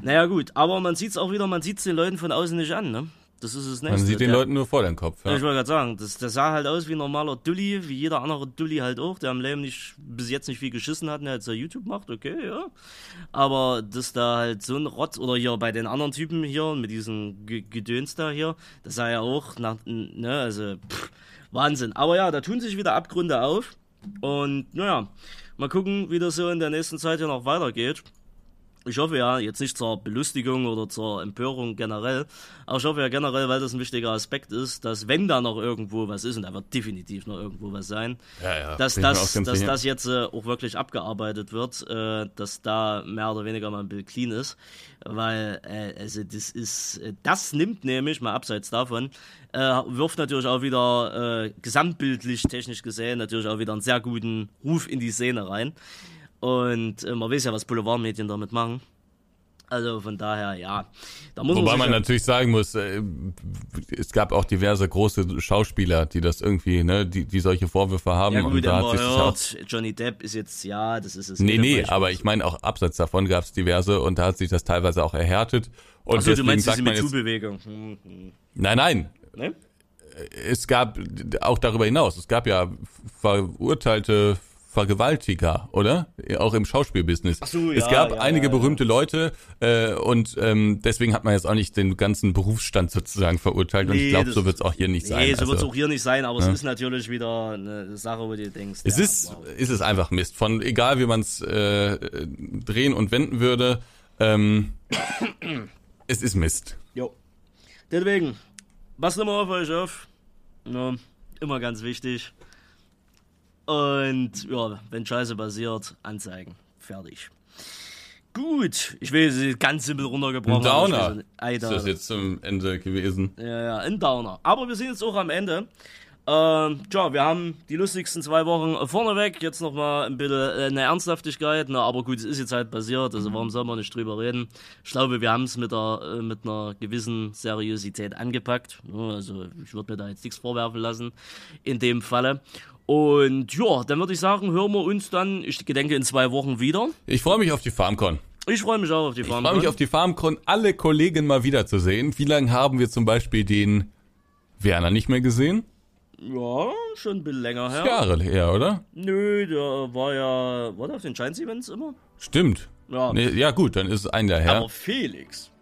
S2: naja gut, aber man sieht es auch wieder, man sieht es den Leuten von außen nicht an, ne, das ist das Nächste.
S1: Man sieht den
S2: Der-
S1: Leuten nur vor den Kopf.
S2: ja. Ich wollte gerade sagen, das, das sah halt aus wie ein normaler Dulli, wie jeder andere Dulli halt auch, der am Leben nicht, bis jetzt nicht viel geschissen hat, und der jetzt so YouTube macht, okay, ja. Aber dass da halt so ein Rotz, oder hier bei den anderen Typen hier, mit diesem Ge- Gedöns da hier, das sah ja auch nach, ne, also, pff, Wahnsinn. Aber ja, da tun sich wieder Abgründe auf. Und, naja, mal gucken, wie das so in der nächsten Zeit hier noch weitergeht. Ich hoffe ja, jetzt nicht zur Belustigung oder zur Empörung generell, aber ich hoffe ja generell, weil das ein wichtiger Aspekt ist, dass wenn da noch irgendwo was ist, und da wird definitiv noch irgendwo was sein,
S1: Ja, ja,
S2: dass, das, dass
S1: sicher.
S2: das jetzt äh, auch wirklich abgearbeitet wird, äh, dass da mehr oder weniger mal ein Bild clean ist, weil äh, also das ist, äh, das nimmt nämlich, mal abseits davon, äh, wirft natürlich auch wieder äh, gesamtbildlich, technisch gesehen, natürlich auch wieder einen sehr guten Ruf in die Szene rein. Und äh, man weiß ja, was Boulevardmedien damit machen. Also von daher, ja. Da muss
S1: Wobei
S2: man,
S1: man natürlich sagen muss, äh, es gab auch diverse große Schauspieler, die das irgendwie, ne, die, die solche Vorwürfe haben.
S2: ja
S1: und
S2: gut,
S1: da hat sich auch
S2: Heard, Johnny Depp ist jetzt, ja, das ist es.
S1: Nee, nee,
S2: Beispiel.
S1: aber ich meine auch abseits davon gab es diverse und da hat sich das teilweise auch erhärtet. Und
S2: Achso, du meinst diese MeToo-Bewegung. Hm, hm.
S1: nein, nein,
S2: Ne?
S1: es gab auch darüber hinaus, es gab ja verurteilte Vergewaltiger, oder? Auch im Schauspielbusiness.
S2: Ach so,
S1: es
S2: ja,
S1: gab
S2: ja,
S1: einige
S2: ja,
S1: berühmte Leute äh, und ähm, deswegen hat man jetzt auch nicht den ganzen Berufsstand sozusagen verurteilt und ich
S2: Nee,
S1: glaube, so wird es auch hier nicht sein.
S2: Nee, so wird es
S1: Also,
S2: auch hier nicht sein, aber es ist natürlich wieder eine Sache, wo du denkst,
S1: es ist,
S2: wow.
S1: ist es einfach Mist. Von egal wie man es äh, drehen und wenden würde, ähm, (coughs) es ist Mist.
S2: Jo. Deswegen, passt immer auf euch auf. Ja, immer ganz wichtig. Und ja, wenn Scheiße passiert, anzeigen. Fertig. Gut, ich will sie ganz simpel runtergebrochen.
S1: Ein Downer ist das jetzt zum Ende gewesen.
S2: Ja, ja, ein Downer. Aber wir sind jetzt auch am Ende. Ähm, tja, wir haben die lustigsten zwei Wochen vorneweg. Jetzt nochmal ein bisschen äh, eine Ernsthaftigkeit. Na, aber gut, es ist jetzt halt passiert. Also warum soll man nicht drüber reden? Ich glaube, wir haben es mit, äh, mit einer gewissen Seriosität angepackt. Also ich würde mir da jetzt nichts vorwerfen lassen in dem Falle. Und ja, dann würde ich sagen, hören wir uns dann, ich denke, in zwei Wochen wieder.
S1: Ich freue mich auf die FarmCon.
S2: Ich freue mich auch auf die
S1: FarmCon. Ich freue mich auf die FarmCon, alle Kollegen mal wiederzusehen. Wie lange haben wir zum Beispiel den Werner nicht mehr gesehen?
S2: Ja, schon ein bisschen länger her.
S1: Jahre her, oder?
S2: Nö, der war ja, war der auf den Giants Events immer?
S1: Stimmt. Ja. Nee, ja gut, dann ist es ein Jahr her.
S2: Aber Felix.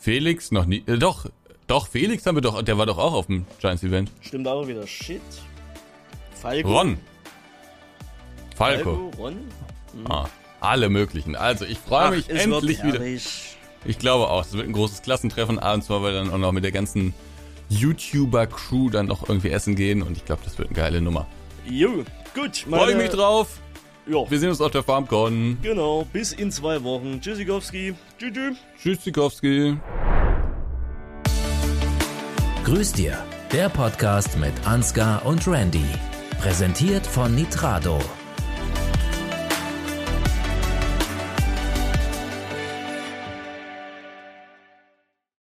S1: Felix noch nie, äh, doch, doch, Felix haben wir doch, der war doch auch auf dem Giants Event.
S2: Stimmt auch wieder, shit.
S1: Falco. Ron. Falco. Falco Ron. Mhm. Ah, alle möglichen. Also, ich freue mich endlich wieder. Ich glaube auch, es wird ein großes Klassentreffen. Abends wollen wir dann auch noch mit der ganzen YouTuber-Crew dann noch irgendwie essen gehen und ich glaube, das wird eine geile Nummer.
S2: Jo, gut.
S1: Freue ich mich drauf. Jo. Wir sehen uns auf der FarmCon.
S2: Genau, bis in zwei Wochen. Tschüssikowski.
S1: Tschüss. Tschüssikowski.
S3: Grüß dir, der Podcast mit Ansgar und Randy. Präsentiert von Nitrado.